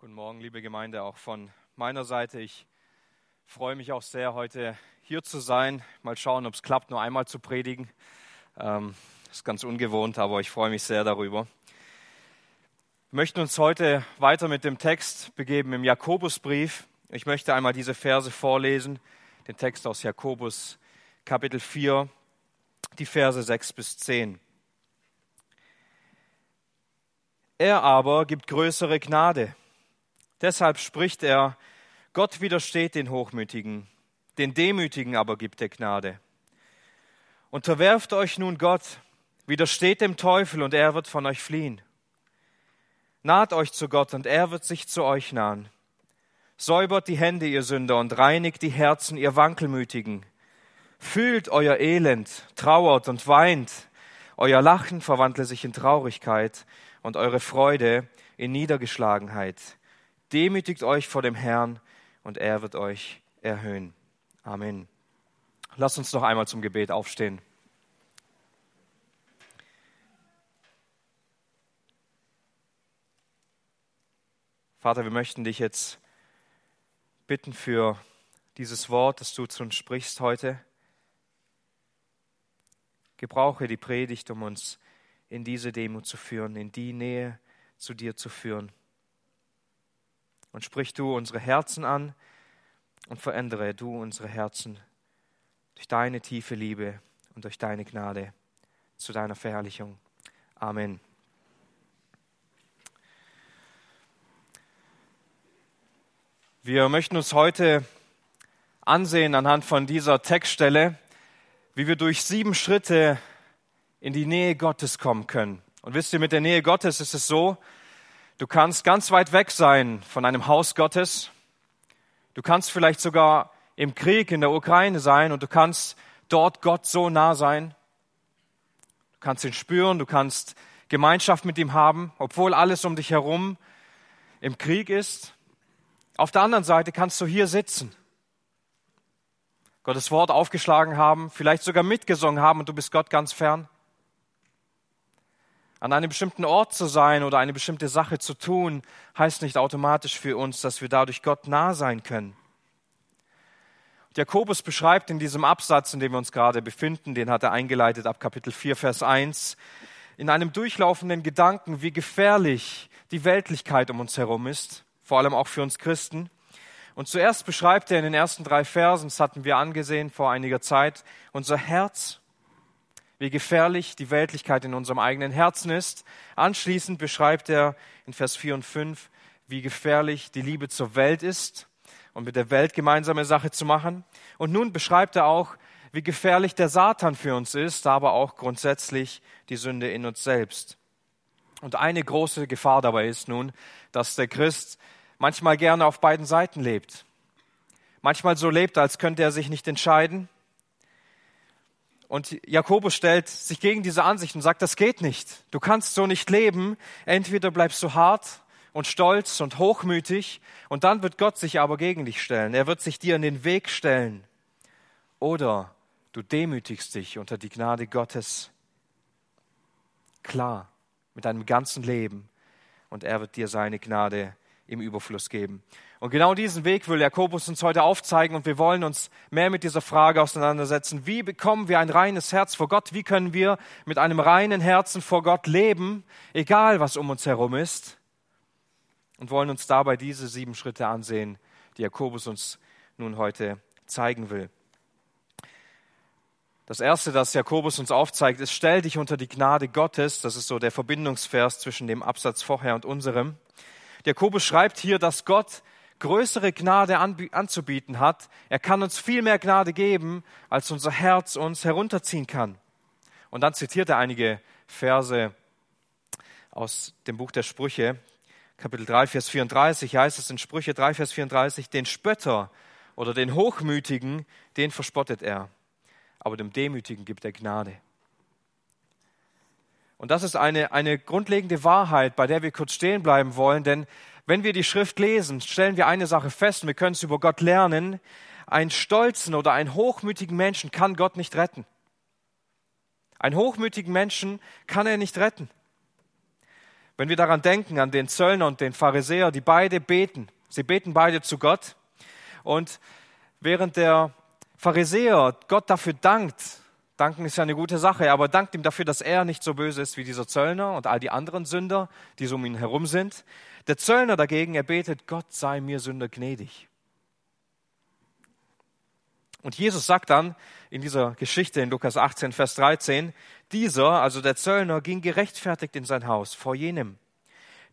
Guten Morgen, liebe Gemeinde, auch von meiner Seite. Ich freue mich auch sehr, heute hier zu sein. Mal schauen, ob es klappt, nur einmal zu predigen. Ähm, ist ganz ungewohnt, aber ich freue mich sehr darüber. Wir möchten uns heute weiter mit dem Text begeben im Jakobusbrief. Ich möchte einmal diese Verse vorlesen, den Text aus Jakobus Kapitel 4, die Verse 6 bis 10. Er aber gibt größere Gnade. Deshalb spricht er, Gott widersteht den Hochmütigen, den Demütigen aber gibt er Gnade. Unterwerft euch nun Gott, widersteht dem Teufel und er wird von euch fliehen. Naht euch zu Gott und er wird sich zu euch nahen. Säubert die Hände, ihr Sünder, und reinigt die Herzen, ihr Wankelmütigen. Fühlt euer Elend, trauert und weint. Euer Lachen verwandle sich in Traurigkeit und eure Freude in Niedergeschlagenheit. Demütigt euch vor dem Herrn und er wird euch erhöhen. Amen. Lasst uns noch einmal zum Gebet aufstehen. Vater, wir möchten dich jetzt bitten für dieses Wort, das du zu uns sprichst heute. Gebrauche die Predigt, um uns in diese Demut zu führen, in die Nähe zu dir zu führen. Und sprich du unsere Herzen an und verändere du unsere Herzen durch deine tiefe Liebe und durch deine Gnade zu deiner Verherrlichung. Amen. Wir möchten uns heute ansehen anhand von dieser Textstelle, wie wir durch sieben Schritte in die Nähe Gottes kommen können. Und wisst ihr, mit der Nähe Gottes ist es so, Du kannst ganz weit weg sein von einem Haus Gottes. Du kannst vielleicht sogar im Krieg in der Ukraine sein und du kannst dort Gott so nah sein. Du kannst ihn spüren, du kannst Gemeinschaft mit ihm haben, obwohl alles um dich herum im Krieg ist. Auf der anderen Seite kannst du hier sitzen, Gottes Wort aufgeschlagen haben, vielleicht sogar mitgesungen haben und du bist Gott ganz fern an einem bestimmten Ort zu sein oder eine bestimmte Sache zu tun, heißt nicht automatisch für uns, dass wir dadurch Gott nah sein können. Jakobus beschreibt in diesem Absatz, in dem wir uns gerade befinden, den hat er eingeleitet ab Kapitel 4, Vers 1, in einem durchlaufenden Gedanken, wie gefährlich die Weltlichkeit um uns herum ist, vor allem auch für uns Christen. Und zuerst beschreibt er in den ersten drei Versen, das hatten wir angesehen vor einiger Zeit, unser Herz wie gefährlich die Weltlichkeit in unserem eigenen Herzen ist. Anschließend beschreibt er in Vers 4 und 5, wie gefährlich die Liebe zur Welt ist und mit der Welt gemeinsame Sache zu machen. Und nun beschreibt er auch, wie gefährlich der Satan für uns ist, aber auch grundsätzlich die Sünde in uns selbst. Und eine große Gefahr dabei ist nun, dass der Christ manchmal gerne auf beiden Seiten lebt. Manchmal so lebt, als könnte er sich nicht entscheiden und Jakobus stellt sich gegen diese Ansicht und sagt, das geht nicht. Du kannst so nicht leben. Entweder bleibst du hart und stolz und hochmütig und dann wird Gott sich aber gegen dich stellen. Er wird sich dir in den Weg stellen. Oder du demütigst dich unter die Gnade Gottes. Klar, mit deinem ganzen Leben und er wird dir seine Gnade im Überfluss geben. Und genau diesen Weg will Jakobus uns heute aufzeigen und wir wollen uns mehr mit dieser Frage auseinandersetzen. Wie bekommen wir ein reines Herz vor Gott? Wie können wir mit einem reinen Herzen vor Gott leben, egal was um uns herum ist? Und wollen uns dabei diese sieben Schritte ansehen, die Jakobus uns nun heute zeigen will. Das erste, das Jakobus uns aufzeigt, ist, stell dich unter die Gnade Gottes. Das ist so der Verbindungsvers zwischen dem Absatz vorher und unserem. Jakobus schreibt hier, dass Gott größere Gnade anzubieten hat. Er kann uns viel mehr Gnade geben, als unser Herz uns herunterziehen kann. Und dann zitiert er einige Verse aus dem Buch der Sprüche, Kapitel 3, Vers 34, heißt es in Sprüche 3, Vers 34, den Spötter oder den Hochmütigen, den verspottet er, aber dem Demütigen gibt er Gnade. Und das ist eine, eine grundlegende Wahrheit, bei der wir kurz stehen bleiben wollen, denn wenn wir die Schrift lesen, stellen wir eine Sache fest, und wir können es über Gott lernen. Einen stolzen oder einen hochmütigen Menschen kann Gott nicht retten. Einen hochmütigen Menschen kann er nicht retten. Wenn wir daran denken, an den Zöllner und den Pharisäer, die beide beten, sie beten beide zu Gott. Und während der Pharisäer Gott dafür dankt, danken ist ja eine gute Sache, aber dankt ihm dafür, dass er nicht so böse ist wie dieser Zöllner und all die anderen Sünder, die so um ihn herum sind. Der Zöllner dagegen, er betet, Gott sei mir Sünder gnädig. Und Jesus sagt dann in dieser Geschichte in Lukas 18, Vers 13, dieser, also der Zöllner, ging gerechtfertigt in sein Haus vor jenem.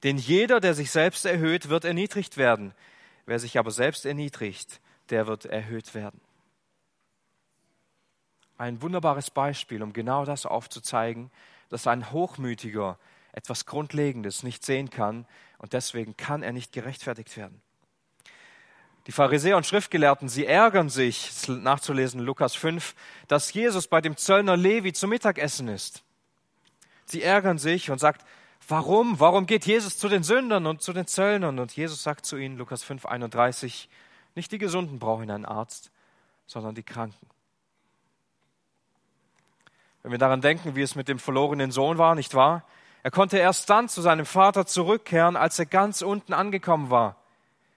Denn jeder, der sich selbst erhöht, wird erniedrigt werden. Wer sich aber selbst erniedrigt, der wird erhöht werden. Ein wunderbares Beispiel, um genau das aufzuzeigen, dass ein Hochmütiger etwas Grundlegendes nicht sehen kann und deswegen kann er nicht gerechtfertigt werden. Die Pharisäer und Schriftgelehrten, sie ärgern sich, nachzulesen Lukas 5, dass Jesus bei dem Zöllner Levi zum Mittagessen ist. Sie ärgern sich und sagt, warum? Warum geht Jesus zu den Sündern und zu den Zöllnern? Und Jesus sagt zu ihnen, Lukas 5, 31, nicht die Gesunden brauchen einen Arzt, sondern die Kranken. Wenn wir daran denken, wie es mit dem verlorenen Sohn war, nicht wahr? Er konnte erst dann zu seinem Vater zurückkehren, als er ganz unten angekommen war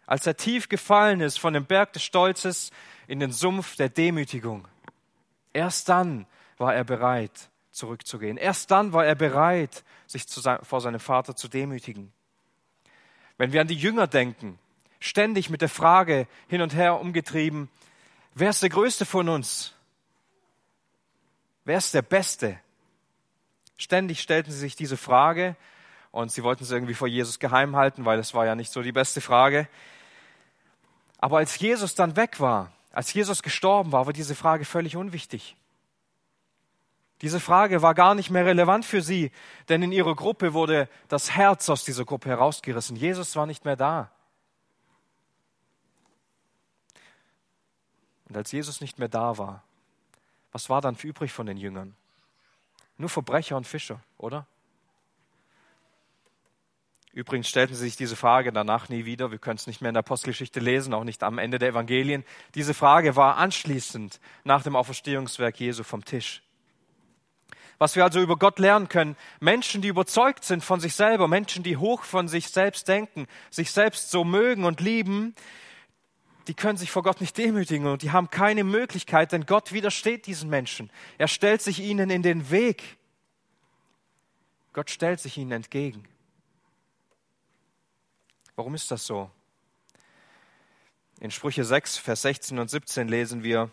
als er tief gefallen ist von dem Berg des Stolzes in den Sumpf der Demütigung. Erst dann war er bereit, zurückzugehen. Erst dann war er bereit, sich sein, vor seinem Vater zu demütigen. Wenn wir an die Jünger denken, ständig mit der Frage hin und her umgetrieben, wer ist der Größte von uns? Wer ist der Beste? Ständig stellten sie sich diese Frage und sie wollten es irgendwie vor Jesus geheim halten, weil es war ja nicht so die beste Frage. Aber als Jesus dann weg war, als Jesus gestorben war, war diese Frage völlig unwichtig. Diese Frage war gar nicht mehr relevant für sie, denn in ihrer Gruppe wurde das Herz aus dieser Gruppe herausgerissen. Jesus war nicht mehr da. Und als Jesus nicht mehr da war, was war dann übrig von den Jüngern? Nur Verbrecher und Fischer, oder? Übrigens stellten sie sich diese Frage danach nie wieder. Wir können es nicht mehr in der Apostelgeschichte lesen, auch nicht am Ende der Evangelien. Diese Frage war anschließend nach dem Auferstehungswerk Jesu vom Tisch. Was wir also über Gott lernen können, Menschen, die überzeugt sind von sich selber, Menschen, die hoch von sich selbst denken, sich selbst so mögen und lieben, die können sich vor Gott nicht demütigen und die haben keine Möglichkeit, denn Gott widersteht diesen Menschen. Er stellt sich ihnen in den Weg. Gott stellt sich ihnen entgegen. Warum ist das so? In Sprüche 6, Vers 16 und 17 lesen wir,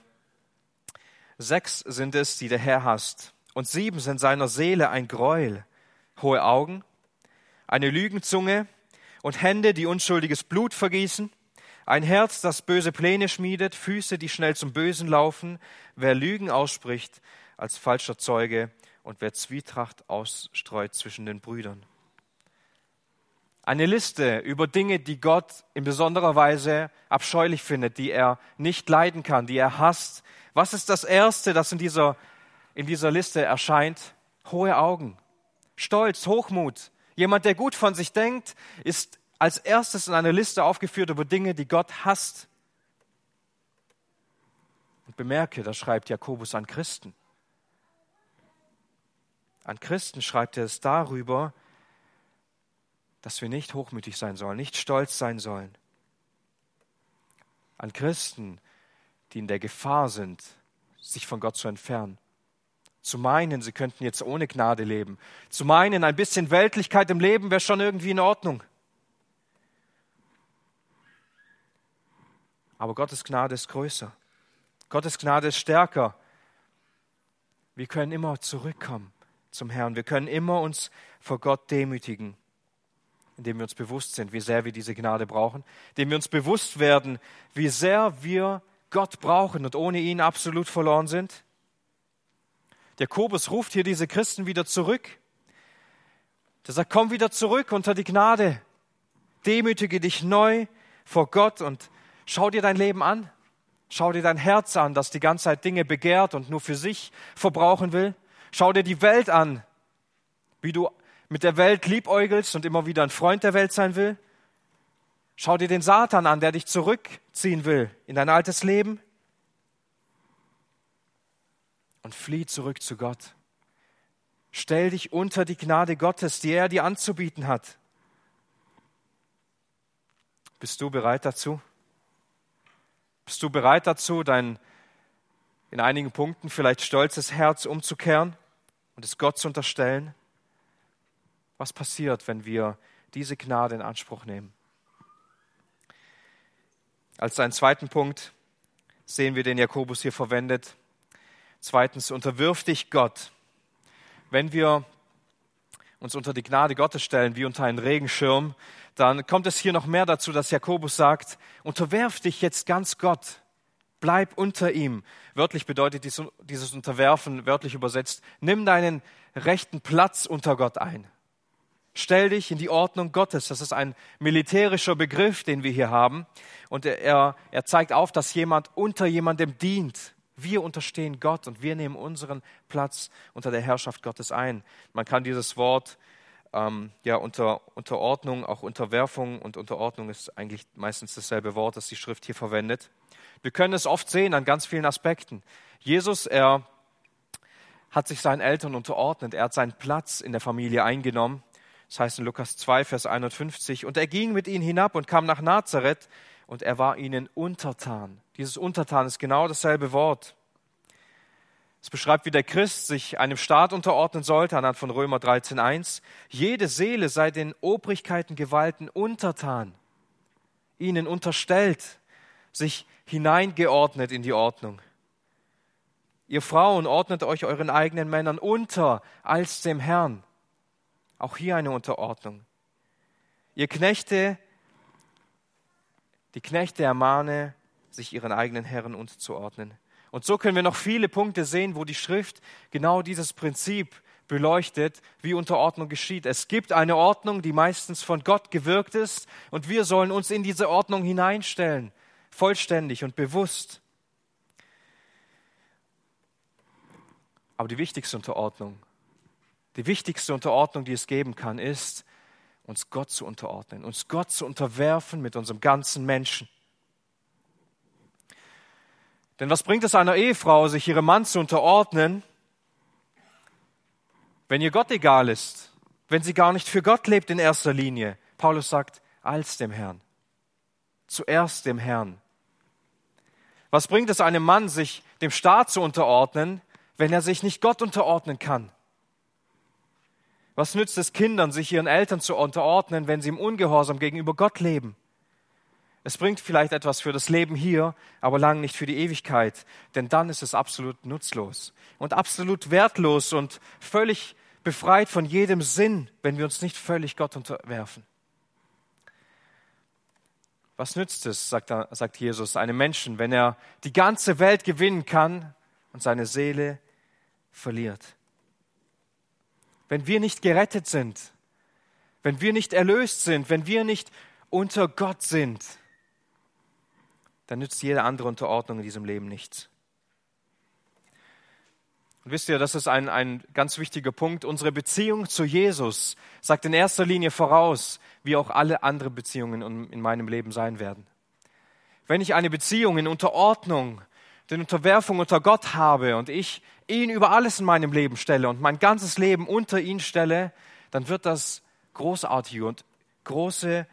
Sechs sind es, die der Herr hasst, und sieben sind seiner Seele ein Gräuel, hohe Augen, eine Lügenzunge und Hände, die unschuldiges Blut vergießen, ein Herz, das böse Pläne schmiedet, Füße, die schnell zum Bösen laufen, wer Lügen ausspricht als falscher Zeuge und wer Zwietracht ausstreut zwischen den Brüdern eine Liste über Dinge, die Gott in besonderer Weise abscheulich findet, die er nicht leiden kann, die er hasst. Was ist das Erste, das in dieser, in dieser Liste erscheint? Hohe Augen, Stolz, Hochmut. Jemand, der gut von sich denkt, ist als erstes in einer Liste aufgeführt über Dinge, die Gott hasst. Und bemerke, das schreibt Jakobus an Christen. An Christen schreibt er es darüber, dass wir nicht hochmütig sein sollen, nicht stolz sein sollen. An Christen, die in der Gefahr sind, sich von Gott zu entfernen. Zu meinen, sie könnten jetzt ohne Gnade leben. Zu meinen, ein bisschen Weltlichkeit im Leben wäre schon irgendwie in Ordnung. Aber Gottes Gnade ist größer. Gottes Gnade ist stärker. Wir können immer zurückkommen zum Herrn. Wir können immer uns vor Gott demütigen indem wir uns bewusst sind, wie sehr wir diese Gnade brauchen, indem wir uns bewusst werden, wie sehr wir Gott brauchen und ohne ihn absolut verloren sind. Jakobus ruft hier diese Christen wieder zurück. Der sagt, komm wieder zurück unter die Gnade. Demütige dich neu vor Gott und schau dir dein Leben an. Schau dir dein Herz an, das die ganze Zeit Dinge begehrt und nur für sich verbrauchen will. Schau dir die Welt an, wie du mit der Welt liebäugelst und immer wieder ein Freund der Welt sein will? Schau dir den Satan an, der dich zurückziehen will in dein altes Leben. Und flieh zurück zu Gott. Stell dich unter die Gnade Gottes, die er dir anzubieten hat. Bist du bereit dazu? Bist du bereit dazu, dein in einigen Punkten vielleicht stolzes Herz umzukehren und es Gott zu unterstellen? Was passiert, wenn wir diese Gnade in Anspruch nehmen? Als einen zweiten Punkt sehen wir den Jakobus hier verwendet. Zweitens, unterwirf dich Gott wenn wir uns unter die Gnade Gottes stellen, wie unter einen Regenschirm, dann kommt es hier noch mehr dazu, dass Jakobus sagt, unterwerf dich jetzt ganz Gott. Bleib unter ihm. Wörtlich bedeutet dieses Unterwerfen, wörtlich übersetzt, nimm deinen rechten Platz unter Gott ein. Stell dich in die Ordnung Gottes. Das ist ein militärischer Begriff, den wir hier haben. Und er, er zeigt auf, dass jemand unter jemandem dient. Wir unterstehen Gott und wir nehmen unseren Platz unter der Herrschaft Gottes ein. Man kann dieses Wort ähm, ja unter Unterordnung, auch Unterwerfung und Unterordnung ist eigentlich meistens dasselbe Wort, das die Schrift hier verwendet. Wir können es oft sehen an ganz vielen Aspekten. Jesus, er hat sich seinen Eltern unterordnet, er hat seinen Platz in der Familie eingenommen. Das heißt in Lukas 2, Vers 51, und er ging mit ihnen hinab und kam nach Nazareth und er war ihnen untertan. Dieses Untertan ist genau dasselbe Wort. Es beschreibt, wie der Christ sich einem Staat unterordnen sollte, anhand von Römer 13.1. Jede Seele sei den Obrigkeiten, Gewalten untertan, ihnen unterstellt, sich hineingeordnet in die Ordnung. Ihr Frauen ordnet euch euren eigenen Männern unter als dem Herrn. Auch hier eine Unterordnung. Ihr Knechte, die Knechte ermahne, sich ihren eigenen Herren unterzuordnen. Und so können wir noch viele Punkte sehen, wo die Schrift genau dieses Prinzip beleuchtet, wie Unterordnung geschieht. Es gibt eine Ordnung, die meistens von Gott gewirkt ist, und wir sollen uns in diese Ordnung hineinstellen, vollständig und bewusst. Aber die wichtigste Unterordnung, die wichtigste Unterordnung, die es geben kann, ist, uns Gott zu unterordnen, uns Gott zu unterwerfen mit unserem ganzen Menschen. Denn was bringt es einer Ehefrau, sich ihrem Mann zu unterordnen, wenn ihr Gott egal ist, wenn sie gar nicht für Gott lebt in erster Linie? Paulus sagt, als dem Herrn. Zuerst dem Herrn. Was bringt es einem Mann, sich dem Staat zu unterordnen, wenn er sich nicht Gott unterordnen kann? Was nützt es Kindern, sich ihren Eltern zu unterordnen, wenn sie im Ungehorsam gegenüber Gott leben? Es bringt vielleicht etwas für das Leben hier, aber lang nicht für die Ewigkeit, denn dann ist es absolut nutzlos und absolut wertlos und völlig befreit von jedem Sinn, wenn wir uns nicht völlig Gott unterwerfen. Was nützt es, sagt, sagt Jesus, einem Menschen, wenn er die ganze Welt gewinnen kann und seine Seele verliert? Wenn wir nicht gerettet sind, wenn wir nicht erlöst sind, wenn wir nicht unter Gott sind, dann nützt jede andere Unterordnung in diesem Leben nichts. Und wisst ihr, das ist ein, ein ganz wichtiger Punkt. Unsere Beziehung zu Jesus sagt in erster Linie voraus, wie auch alle anderen Beziehungen in meinem Leben sein werden. Wenn ich eine Beziehung in Unterordnung, in Unterwerfung unter Gott habe und ich ihn über alles in meinem Leben stelle und mein ganzes Leben unter ihn stelle, dann wird das großartige und große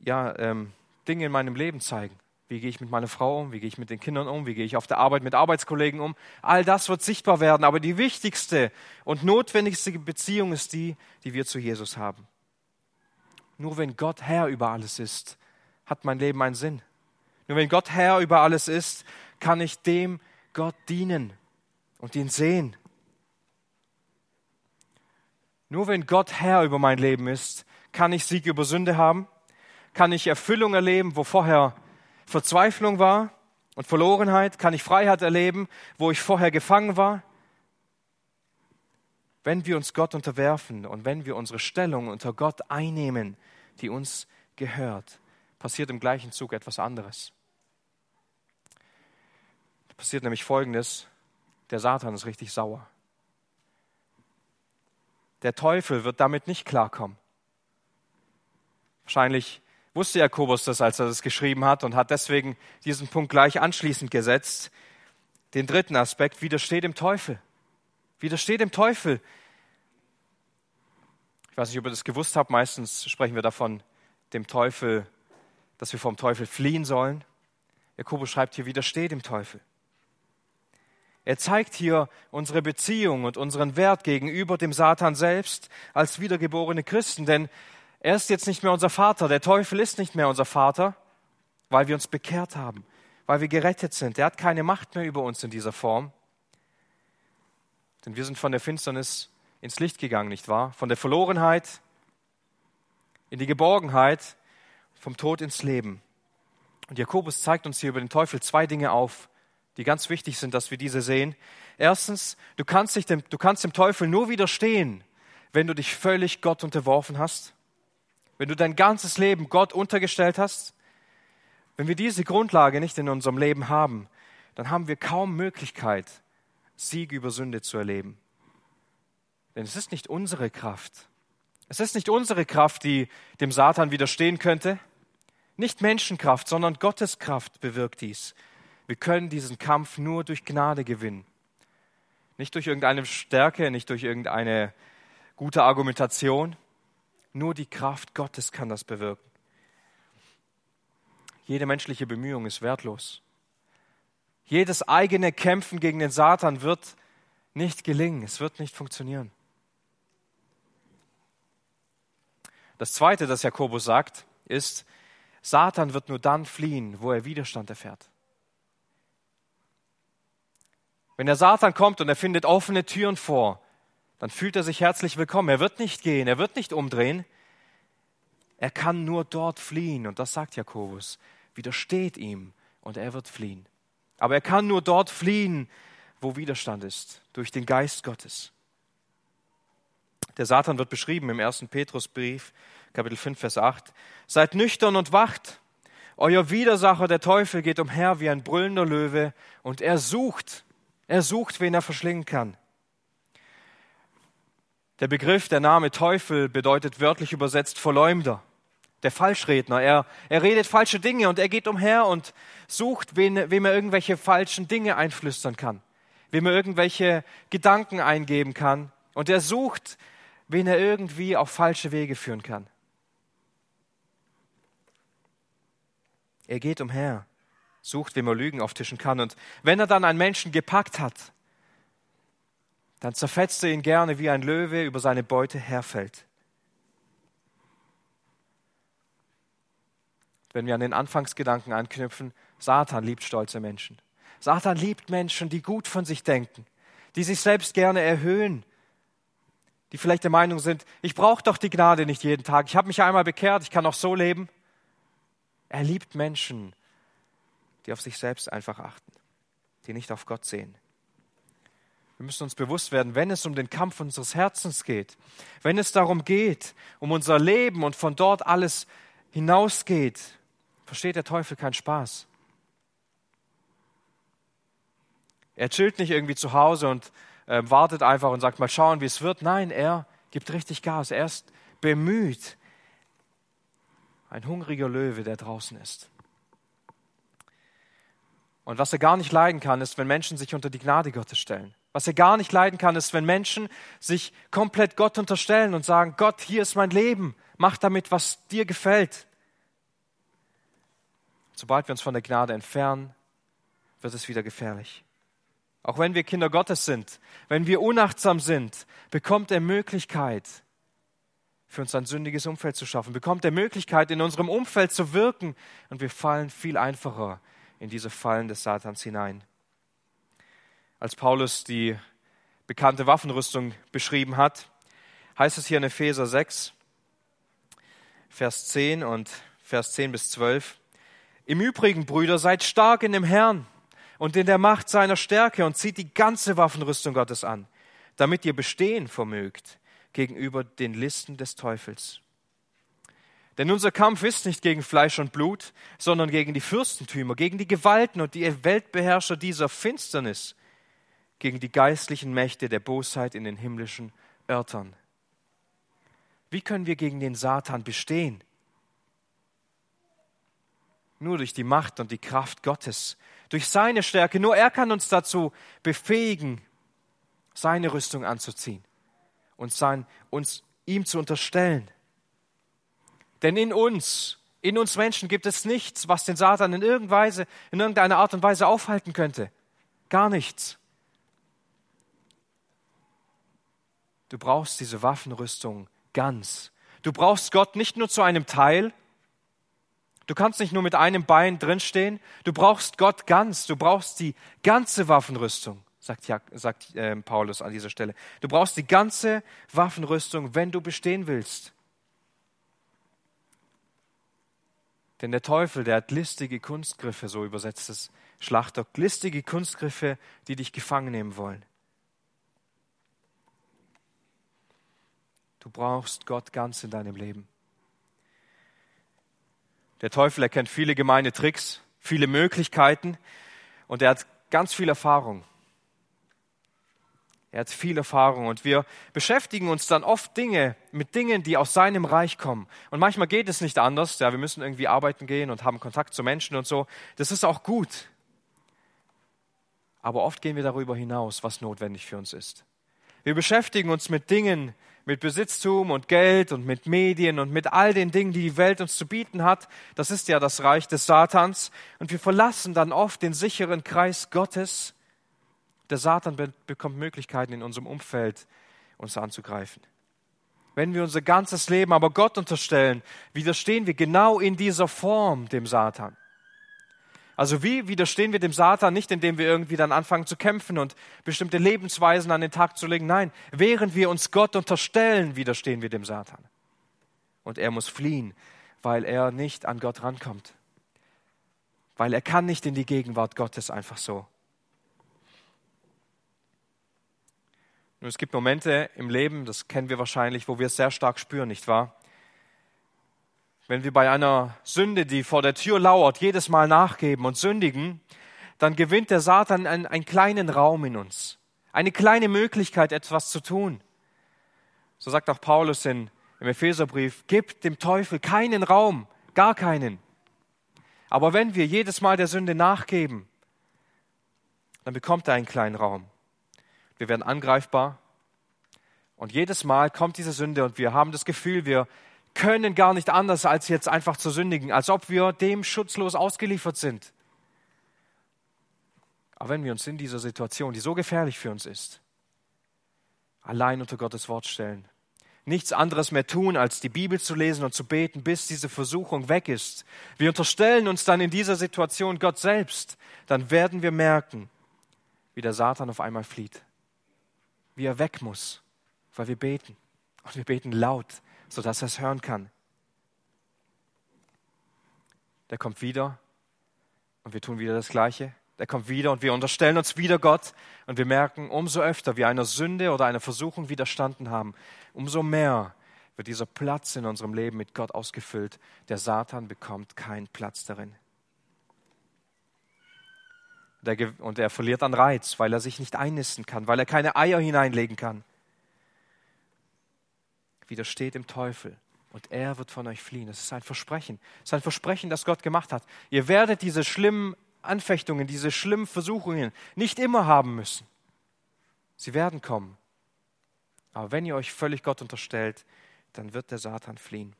ja, ähm, Dinge in meinem Leben zeigen. Wie gehe ich mit meiner Frau um? Wie gehe ich mit den Kindern um? Wie gehe ich auf der Arbeit mit Arbeitskollegen um? All das wird sichtbar werden. Aber die wichtigste und notwendigste Beziehung ist die, die wir zu Jesus haben. Nur wenn Gott Herr über alles ist, hat mein Leben einen Sinn. Nur wenn Gott Herr über alles ist, kann ich dem Gott dienen und ihn sehen. Nur wenn Gott Herr über mein Leben ist, kann ich Sieg über Sünde haben, kann ich Erfüllung erleben, wo vorher Verzweiflung war und Verlorenheit? Kann ich Freiheit erleben, wo ich vorher gefangen war? Wenn wir uns Gott unterwerfen und wenn wir unsere Stellung unter Gott einnehmen, die uns gehört, passiert im gleichen Zug etwas anderes. Passiert nämlich Folgendes. Der Satan ist richtig sauer. Der Teufel wird damit nicht klarkommen. Wahrscheinlich wusste Jakobus das, als er das geschrieben hat und hat deswegen diesen Punkt gleich anschließend gesetzt. Den dritten Aspekt, widersteht dem Teufel. Widersteht dem Teufel. Ich weiß nicht, ob ihr das gewusst habt. Meistens sprechen wir davon, dem Teufel, dass wir vom Teufel fliehen sollen. Jakobus schreibt hier, widersteht dem Teufel. Er zeigt hier unsere Beziehung und unseren Wert gegenüber dem Satan selbst als wiedergeborene Christen, denn er ist jetzt nicht mehr unser Vater, der Teufel ist nicht mehr unser Vater, weil wir uns bekehrt haben, weil wir gerettet sind. Er hat keine Macht mehr über uns in dieser Form, denn wir sind von der Finsternis ins Licht gegangen, nicht wahr? Von der Verlorenheit in die Geborgenheit, vom Tod ins Leben. Und Jakobus zeigt uns hier über den Teufel zwei Dinge auf, die ganz wichtig sind, dass wir diese sehen. Erstens, du kannst, dich dem, du kannst dem Teufel nur widerstehen, wenn du dich völlig Gott unterworfen hast, wenn du dein ganzes Leben Gott untergestellt hast. Wenn wir diese Grundlage nicht in unserem Leben haben, dann haben wir kaum Möglichkeit, Sieg über Sünde zu erleben. Denn es ist nicht unsere Kraft. Es ist nicht unsere Kraft, die dem Satan widerstehen könnte. Nicht Menschenkraft, sondern Gottes Kraft bewirkt dies. Wir können diesen Kampf nur durch Gnade gewinnen. Nicht durch irgendeine Stärke, nicht durch irgendeine gute Argumentation. Nur die Kraft Gottes kann das bewirken. Jede menschliche Bemühung ist wertlos. Jedes eigene Kämpfen gegen den Satan wird nicht gelingen. Es wird nicht funktionieren. Das Zweite, das Jakobus sagt, ist, Satan wird nur dann fliehen, wo er Widerstand erfährt. Wenn der Satan kommt und er findet offene Türen vor, dann fühlt er sich herzlich willkommen. Er wird nicht gehen, er wird nicht umdrehen. Er kann nur dort fliehen. Und das sagt Jakobus. Widersteht ihm und er wird fliehen. Aber er kann nur dort fliehen, wo Widerstand ist, durch den Geist Gottes. Der Satan wird beschrieben im ersten Petrusbrief, Kapitel 5, Vers 8. Seid nüchtern und wacht. Euer Widersacher, der Teufel, geht umher wie ein brüllender Löwe und er sucht, er sucht, wen er verschlingen kann. Der Begriff, der Name Teufel bedeutet wörtlich übersetzt Verleumder, der Falschredner. Er, er redet falsche Dinge und er geht umher und sucht, wen, wem er irgendwelche falschen Dinge einflüstern kann, wem er irgendwelche Gedanken eingeben kann. Und er sucht, wen er irgendwie auf falsche Wege führen kann. Er geht umher sucht, wem er Lügen auftischen kann. Und wenn er dann einen Menschen gepackt hat, dann zerfetzt er ihn gerne, wie ein Löwe über seine Beute herfällt. Wenn wir an den Anfangsgedanken anknüpfen, Satan liebt stolze Menschen. Satan liebt Menschen, die gut von sich denken, die sich selbst gerne erhöhen, die vielleicht der Meinung sind, ich brauche doch die Gnade nicht jeden Tag, ich habe mich einmal bekehrt, ich kann auch so leben. Er liebt Menschen, die auf sich selbst einfach achten, die nicht auf Gott sehen. Wir müssen uns bewusst werden, wenn es um den Kampf unseres Herzens geht, wenn es darum geht, um unser Leben und von dort alles hinausgeht, versteht der Teufel keinen Spaß. Er chillt nicht irgendwie zu Hause und äh, wartet einfach und sagt, mal schauen, wie es wird. Nein, er gibt richtig Gas. Er ist bemüht. Ein hungriger Löwe, der draußen ist. Und was er gar nicht leiden kann, ist, wenn Menschen sich unter die Gnade Gottes stellen. Was er gar nicht leiden kann, ist, wenn Menschen sich komplett Gott unterstellen und sagen, Gott, hier ist mein Leben, mach damit, was dir gefällt. Sobald wir uns von der Gnade entfernen, wird es wieder gefährlich. Auch wenn wir Kinder Gottes sind, wenn wir unachtsam sind, bekommt er Möglichkeit, für uns ein sündiges Umfeld zu schaffen, bekommt er Möglichkeit, in unserem Umfeld zu wirken und wir fallen viel einfacher in diese Fallen des Satans hinein. Als Paulus die bekannte Waffenrüstung beschrieben hat, heißt es hier in Epheser 6, Vers 10 und Vers 10 bis 12, Im Übrigen, Brüder, seid stark in dem Herrn und in der Macht seiner Stärke und zieht die ganze Waffenrüstung Gottes an, damit ihr bestehen vermögt gegenüber den Listen des Teufels. Denn unser Kampf ist nicht gegen Fleisch und Blut, sondern gegen die Fürstentümer, gegen die Gewalten und die Weltbeherrscher dieser Finsternis, gegen die geistlichen Mächte der Bosheit in den himmlischen Örtern. Wie können wir gegen den Satan bestehen? Nur durch die Macht und die Kraft Gottes, durch seine Stärke. Nur er kann uns dazu befähigen, seine Rüstung anzuziehen und sein, uns ihm zu unterstellen. Denn in uns, in uns Menschen gibt es nichts, was den Satan in, irgendeiner Art und Weise aufhalten könnte. Gar nichts. Du brauchst diese Waffenrüstung ganz. Du brauchst Gott nicht nur zu einem Teil. Du kannst nicht nur mit einem Bein drinstehen. Du brauchst Gott ganz. Du brauchst die ganze Waffenrüstung, sagt, sagt äh, Paulus an dieser Stelle. Du brauchst die ganze Waffenrüstung, wenn du bestehen willst. Denn der Teufel, der hat listige Kunstgriffe, so übersetzt es Schlachter, listige Kunstgriffe, die dich gefangen nehmen wollen. Du brauchst Gott ganz in deinem Leben. Der Teufel erkennt viele gemeine Tricks, viele Möglichkeiten und er hat ganz viel Erfahrung. Er hat viel Erfahrung und wir beschäftigen uns dann oft Dinge mit Dingen, die aus seinem Reich kommen. Und manchmal geht es nicht anders. Ja, wir müssen irgendwie arbeiten gehen und haben Kontakt zu Menschen und so. Das ist auch gut. Aber oft gehen wir darüber hinaus, was notwendig für uns ist. Wir beschäftigen uns mit Dingen, mit Besitztum und Geld und mit Medien und mit all den Dingen, die die Welt uns zu bieten hat. Das ist ja das Reich des Satans. Und wir verlassen dann oft den sicheren Kreis Gottes. Der Satan be bekommt Möglichkeiten in unserem Umfeld, uns anzugreifen. Wenn wir unser ganzes Leben aber Gott unterstellen, widerstehen wir genau in dieser Form dem Satan. Also wie widerstehen wir dem Satan nicht, indem wir irgendwie dann anfangen zu kämpfen und bestimmte Lebensweisen an den Tag zu legen? Nein, während wir uns Gott unterstellen, widerstehen wir dem Satan. Und er muss fliehen, weil er nicht an Gott rankommt. Weil er kann nicht in die Gegenwart Gottes einfach so. Nun, es gibt Momente im Leben, das kennen wir wahrscheinlich, wo wir es sehr stark spüren, nicht wahr? wenn wir bei einer Sünde, die vor der Tür lauert, jedes Mal nachgeben und sündigen, dann gewinnt der Satan einen, einen kleinen Raum in uns, eine kleine Möglichkeit, etwas zu tun. So sagt auch Paulus in, im Epheserbrief, gibt dem Teufel keinen Raum, gar keinen. Aber wenn wir jedes Mal der Sünde nachgeben, dann bekommt er einen kleinen Raum. Wir werden angreifbar. Und jedes Mal kommt diese Sünde und wir haben das Gefühl, wir können gar nicht anders, als jetzt einfach zu sündigen, als ob wir dem schutzlos ausgeliefert sind. Aber wenn wir uns in dieser Situation, die so gefährlich für uns ist, allein unter Gottes Wort stellen, nichts anderes mehr tun, als die Bibel zu lesen und zu beten, bis diese Versuchung weg ist. Wir unterstellen uns dann in dieser Situation Gott selbst, dann werden wir merken, wie der Satan auf einmal flieht, wie er weg muss, weil wir beten. Und wir beten laut, sodass er es hören kann. Der kommt wieder und wir tun wieder das Gleiche. Der kommt wieder und wir unterstellen uns wieder Gott und wir merken, umso öfter wir einer Sünde oder einer Versuchung widerstanden haben, umso mehr wird dieser Platz in unserem Leben mit Gott ausgefüllt. Der Satan bekommt keinen Platz darin. Und er verliert an Reiz, weil er sich nicht einnisten kann, weil er keine Eier hineinlegen kann widersteht dem Teufel und er wird von euch fliehen. Das ist ein Versprechen. Das ist ein Versprechen, das Gott gemacht hat. Ihr werdet diese schlimmen Anfechtungen, diese schlimmen Versuchungen nicht immer haben müssen. Sie werden kommen. Aber wenn ihr euch völlig Gott unterstellt, dann wird der Satan fliehen.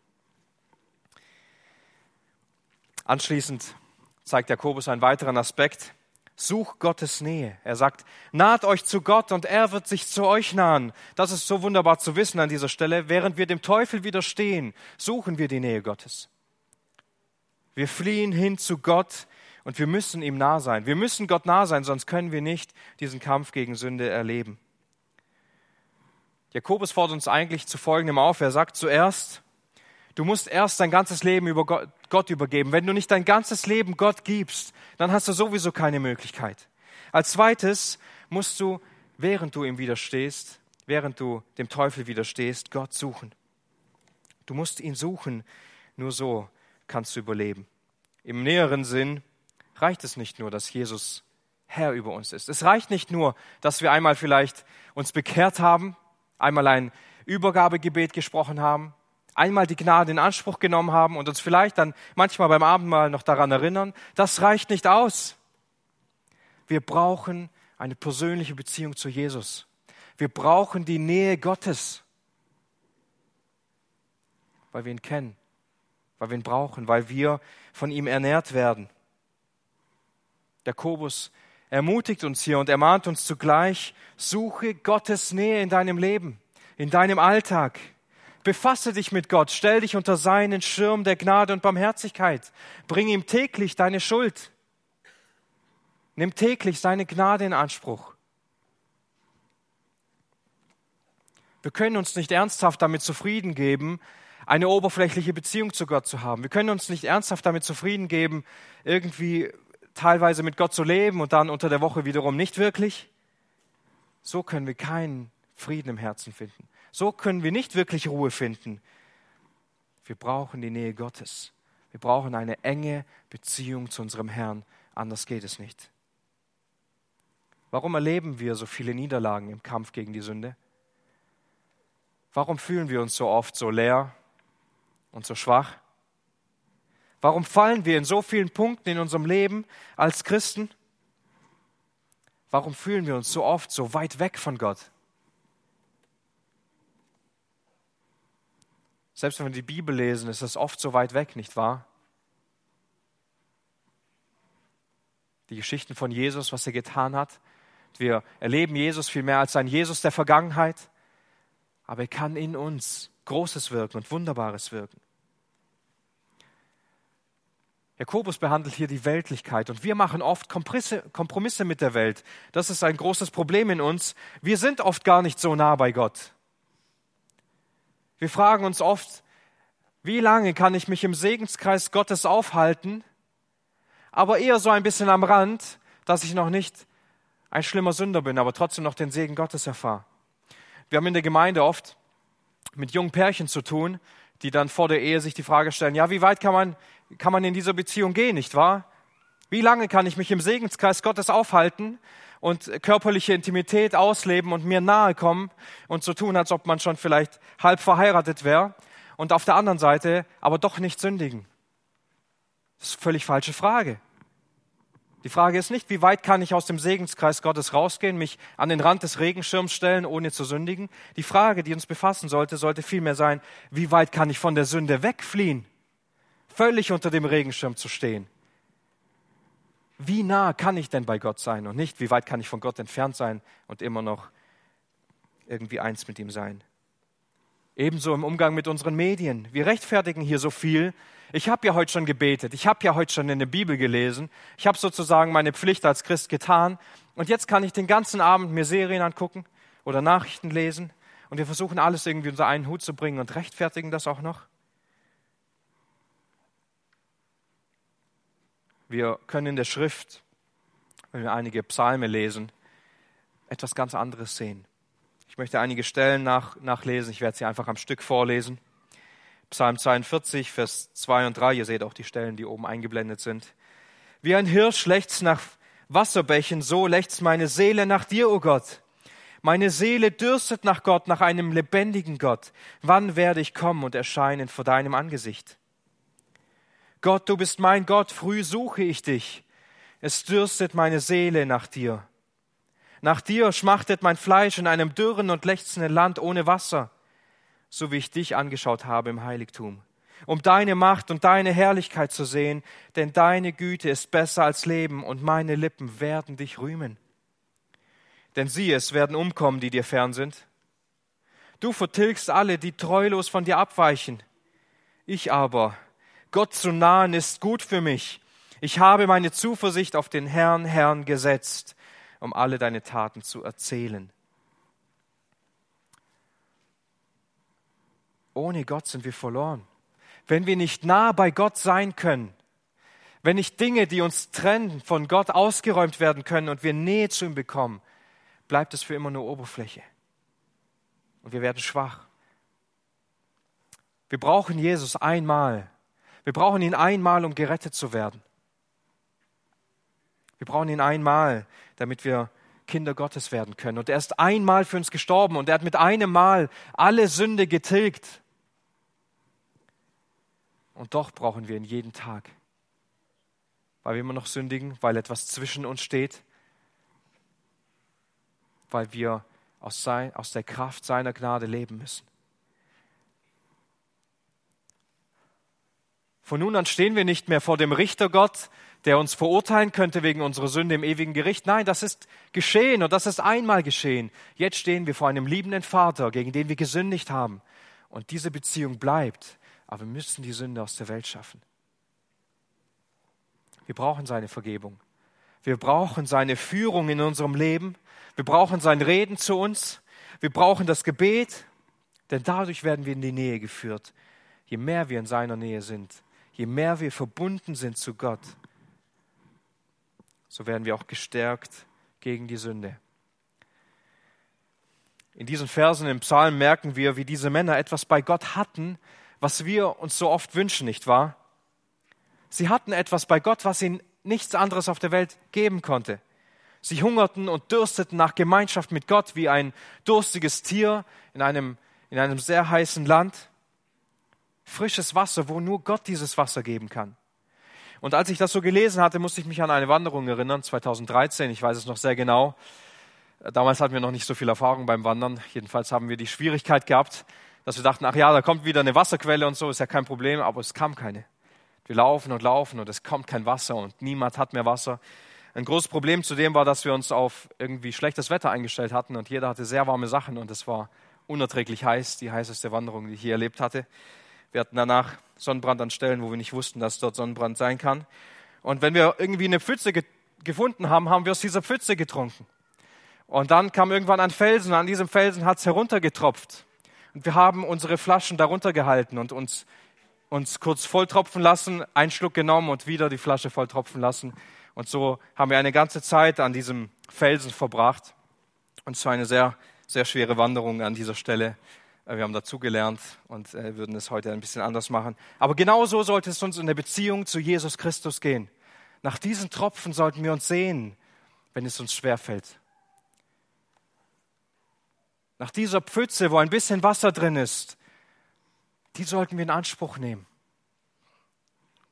Anschließend zeigt Jakobus einen weiteren Aspekt. Such Gottes Nähe. Er sagt, naht euch zu Gott und er wird sich zu euch nahen. Das ist so wunderbar zu wissen an dieser Stelle. Während wir dem Teufel widerstehen, suchen wir die Nähe Gottes. Wir fliehen hin zu Gott und wir müssen ihm nah sein. Wir müssen Gott nah sein, sonst können wir nicht diesen Kampf gegen Sünde erleben. Jakobus fordert uns eigentlich zu Folgendem auf. Er sagt zuerst, Du musst erst dein ganzes Leben über Gott, Gott übergeben. Wenn du nicht dein ganzes Leben Gott gibst, dann hast du sowieso keine Möglichkeit. Als zweites musst du, während du ihm widerstehst, während du dem Teufel widerstehst, Gott suchen. Du musst ihn suchen. Nur so kannst du überleben. Im näheren Sinn reicht es nicht nur, dass Jesus Herr über uns ist. Es reicht nicht nur, dass wir einmal vielleicht uns bekehrt haben, einmal ein Übergabegebet gesprochen haben, einmal die Gnade in Anspruch genommen haben und uns vielleicht dann manchmal beim Abendmahl noch daran erinnern, das reicht nicht aus. Wir brauchen eine persönliche Beziehung zu Jesus. Wir brauchen die Nähe Gottes. weil wir ihn kennen, weil wir ihn brauchen, weil wir von ihm ernährt werden. Jakobus ermutigt uns hier und ermahnt uns zugleich, suche Gottes Nähe in deinem Leben, in deinem Alltag. Befasse dich mit Gott, stell dich unter seinen Schirm der Gnade und Barmherzigkeit. Bring ihm täglich deine Schuld. Nimm täglich seine Gnade in Anspruch. Wir können uns nicht ernsthaft damit zufrieden geben, eine oberflächliche Beziehung zu Gott zu haben. Wir können uns nicht ernsthaft damit zufrieden geben, irgendwie teilweise mit Gott zu leben und dann unter der Woche wiederum nicht wirklich. So können wir keinen Frieden im Herzen finden. So können wir nicht wirklich Ruhe finden. Wir brauchen die Nähe Gottes. Wir brauchen eine enge Beziehung zu unserem Herrn. Anders geht es nicht. Warum erleben wir so viele Niederlagen im Kampf gegen die Sünde? Warum fühlen wir uns so oft so leer und so schwach? Warum fallen wir in so vielen Punkten in unserem Leben als Christen? Warum fühlen wir uns so oft so weit weg von Gott? Selbst wenn wir die Bibel lesen, ist das oft so weit weg, nicht wahr? Die Geschichten von Jesus, was er getan hat. Wir erleben Jesus viel mehr als ein Jesus der Vergangenheit, aber er kann in uns Großes wirken und Wunderbares wirken. Jakobus behandelt hier die Weltlichkeit und wir machen oft Kompromisse mit der Welt. Das ist ein großes Problem in uns. Wir sind oft gar nicht so nah bei Gott. Wir fragen uns oft, wie lange kann ich mich im Segenskreis Gottes aufhalten, aber eher so ein bisschen am Rand, dass ich noch nicht ein schlimmer Sünder bin, aber trotzdem noch den Segen Gottes erfahre. Wir haben in der Gemeinde oft mit jungen Pärchen zu tun, die dann vor der Ehe sich die Frage stellen, ja, wie weit kann man kann man in dieser Beziehung gehen, nicht wahr? Wie lange kann ich mich im Segenskreis Gottes aufhalten und körperliche Intimität ausleben und mir nahe kommen und so tun, als ob man schon vielleicht halb verheiratet wäre und auf der anderen Seite aber doch nicht sündigen? Das ist eine völlig falsche Frage. Die Frage ist nicht, wie weit kann ich aus dem Segenskreis Gottes rausgehen, mich an den Rand des Regenschirms stellen, ohne zu sündigen. Die Frage, die uns befassen sollte, sollte vielmehr sein, wie weit kann ich von der Sünde wegfliehen? völlig unter dem Regenschirm zu stehen. Wie nah kann ich denn bei Gott sein und nicht, wie weit kann ich von Gott entfernt sein und immer noch irgendwie eins mit ihm sein? Ebenso im Umgang mit unseren Medien. Wir rechtfertigen hier so viel. Ich habe ja heute schon gebetet, ich habe ja heute schon in der Bibel gelesen, ich habe sozusagen meine Pflicht als Christ getan und jetzt kann ich den ganzen Abend mir Serien angucken oder Nachrichten lesen und wir versuchen alles irgendwie unter einen Hut zu bringen und rechtfertigen das auch noch. Wir können in der Schrift, wenn wir einige Psalme lesen, etwas ganz anderes sehen. Ich möchte einige Stellen nach, nachlesen. Ich werde sie einfach am Stück vorlesen. Psalm 42, Vers 2 und 3. Ihr seht auch die Stellen, die oben eingeblendet sind. Wie ein Hirsch lechzt nach Wasserbächen, so lechzt meine Seele nach dir, o oh Gott. Meine Seele dürstet nach Gott, nach einem lebendigen Gott. Wann werde ich kommen und erscheinen vor deinem Angesicht? Gott, du bist mein Gott, früh suche ich dich. Es dürstet meine Seele nach dir. Nach dir schmachtet mein Fleisch in einem dürren und lechzenden Land ohne Wasser, so wie ich dich angeschaut habe im Heiligtum, um deine Macht und deine Herrlichkeit zu sehen, denn deine Güte ist besser als Leben und meine Lippen werden dich rühmen. Denn sie es werden umkommen, die dir fern sind. Du vertilgst alle, die treulos von dir abweichen. Ich aber Gott zu nahen ist gut für mich. Ich habe meine Zuversicht auf den Herrn, Herrn gesetzt, um alle deine Taten zu erzählen. Ohne Gott sind wir verloren. Wenn wir nicht nah bei Gott sein können, wenn nicht Dinge, die uns trennen, von Gott ausgeräumt werden können und wir Nähe zu ihm bekommen, bleibt es für immer nur Oberfläche. Und wir werden schwach. Wir brauchen Jesus einmal, wir brauchen ihn einmal, um gerettet zu werden. Wir brauchen ihn einmal, damit wir Kinder Gottes werden können. Und er ist einmal für uns gestorben und er hat mit einem Mal alle Sünde getilgt. Und doch brauchen wir ihn jeden Tag, weil wir immer noch sündigen, weil etwas zwischen uns steht, weil wir aus, der Kraft seiner Gnade leben müssen. Von nun an stehen wir nicht mehr vor dem Richter Gott, der uns verurteilen könnte wegen unserer Sünde im ewigen Gericht. Nein, das ist geschehen und das ist einmal geschehen. Jetzt stehen wir vor einem liebenden Vater, gegen den wir gesündigt haben. Und diese Beziehung bleibt, aber wir müssen die Sünde aus der Welt schaffen. Wir brauchen seine Vergebung. Wir brauchen seine Führung in unserem Leben. Wir brauchen sein Reden zu uns. Wir brauchen das Gebet, denn dadurch werden wir in die Nähe geführt. Je mehr wir in seiner Nähe sind, je mehr wir verbunden sind zu Gott, so werden wir auch gestärkt gegen die Sünde. In diesen Versen im Psalm merken wir, wie diese Männer etwas bei Gott hatten, was wir uns so oft wünschen, nicht wahr? Sie hatten etwas bei Gott, was ihnen nichts anderes auf der Welt geben konnte. Sie hungerten und dürsteten nach Gemeinschaft mit Gott wie ein durstiges Tier in einem, in einem sehr heißen Land. Frisches Wasser, wo nur Gott dieses Wasser geben kann. Und als ich das so gelesen hatte, musste ich mich an eine Wanderung erinnern, 2013, ich weiß es noch sehr genau. Damals hatten wir noch nicht so viel Erfahrung beim Wandern. Jedenfalls haben wir die Schwierigkeit gehabt, dass wir dachten, ach ja, da kommt wieder eine Wasserquelle und so, ist ja kein Problem, aber es kam keine. Wir laufen und laufen und es kommt kein Wasser und niemand hat mehr Wasser. Ein großes Problem zudem war, dass wir uns auf irgendwie schlechtes Wetter eingestellt hatten und jeder hatte sehr warme Sachen und es war unerträglich heiß, die heißeste Wanderung, die ich je erlebt hatte. Wir hatten danach Sonnenbrand an Stellen, wo wir nicht wussten, dass dort Sonnenbrand sein kann. Und wenn wir irgendwie eine Pfütze ge gefunden haben, haben wir aus dieser Pfütze getrunken. Und dann kam irgendwann ein Felsen, an diesem Felsen hat es heruntergetropft. Und wir haben unsere Flaschen darunter gehalten und uns, uns kurz volltropfen lassen, einen Schluck genommen und wieder die Flasche volltropfen lassen. Und so haben wir eine ganze Zeit an diesem Felsen verbracht. Und es war eine sehr, sehr schwere Wanderung an dieser Stelle. Äh, wir haben dazugelernt und äh, würden es heute ein bisschen anders machen. Aber genauso sollte es uns in der Beziehung zu Jesus Christus gehen. Nach diesen Tropfen sollten wir uns sehen, wenn es uns schwerfällt. Nach dieser Pfütze, wo ein bisschen Wasser drin ist, die sollten wir in Anspruch nehmen,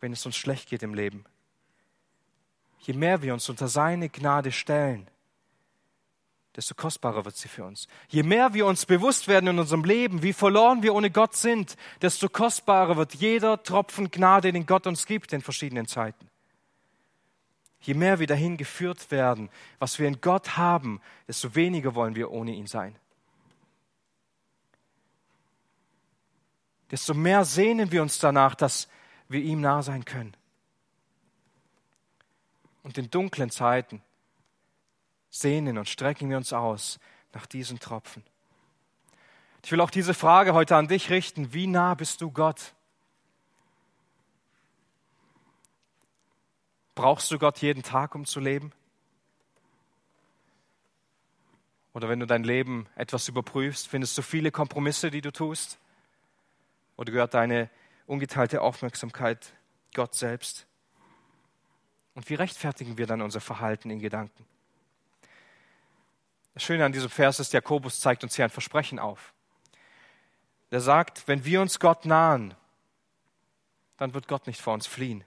wenn es uns schlecht geht im Leben. Je mehr wir uns unter seine Gnade stellen, desto kostbarer wird sie für uns. Je mehr wir uns bewusst werden in unserem Leben, wie verloren wir ohne Gott sind, desto kostbarer wird jeder Tropfen Gnade, den Gott uns gibt in verschiedenen Zeiten. Je mehr wir dahin geführt werden, was wir in Gott haben, desto weniger wollen wir ohne ihn sein. Desto mehr sehnen wir uns danach, dass wir ihm nah sein können. Und in dunklen Zeiten sehnen und strecken wir uns aus nach diesen Tropfen. Ich will auch diese Frage heute an dich richten. Wie nah bist du Gott? Brauchst du Gott jeden Tag, um zu leben? Oder wenn du dein Leben etwas überprüfst, findest du viele Kompromisse, die du tust? Oder gehört deine ungeteilte Aufmerksamkeit Gott selbst? Und wie rechtfertigen wir dann unser Verhalten in Gedanken? Schöne an diesem Vers ist, Jakobus zeigt uns hier ein Versprechen auf. Er sagt, wenn wir uns Gott nahen, dann wird Gott nicht vor uns fliehen.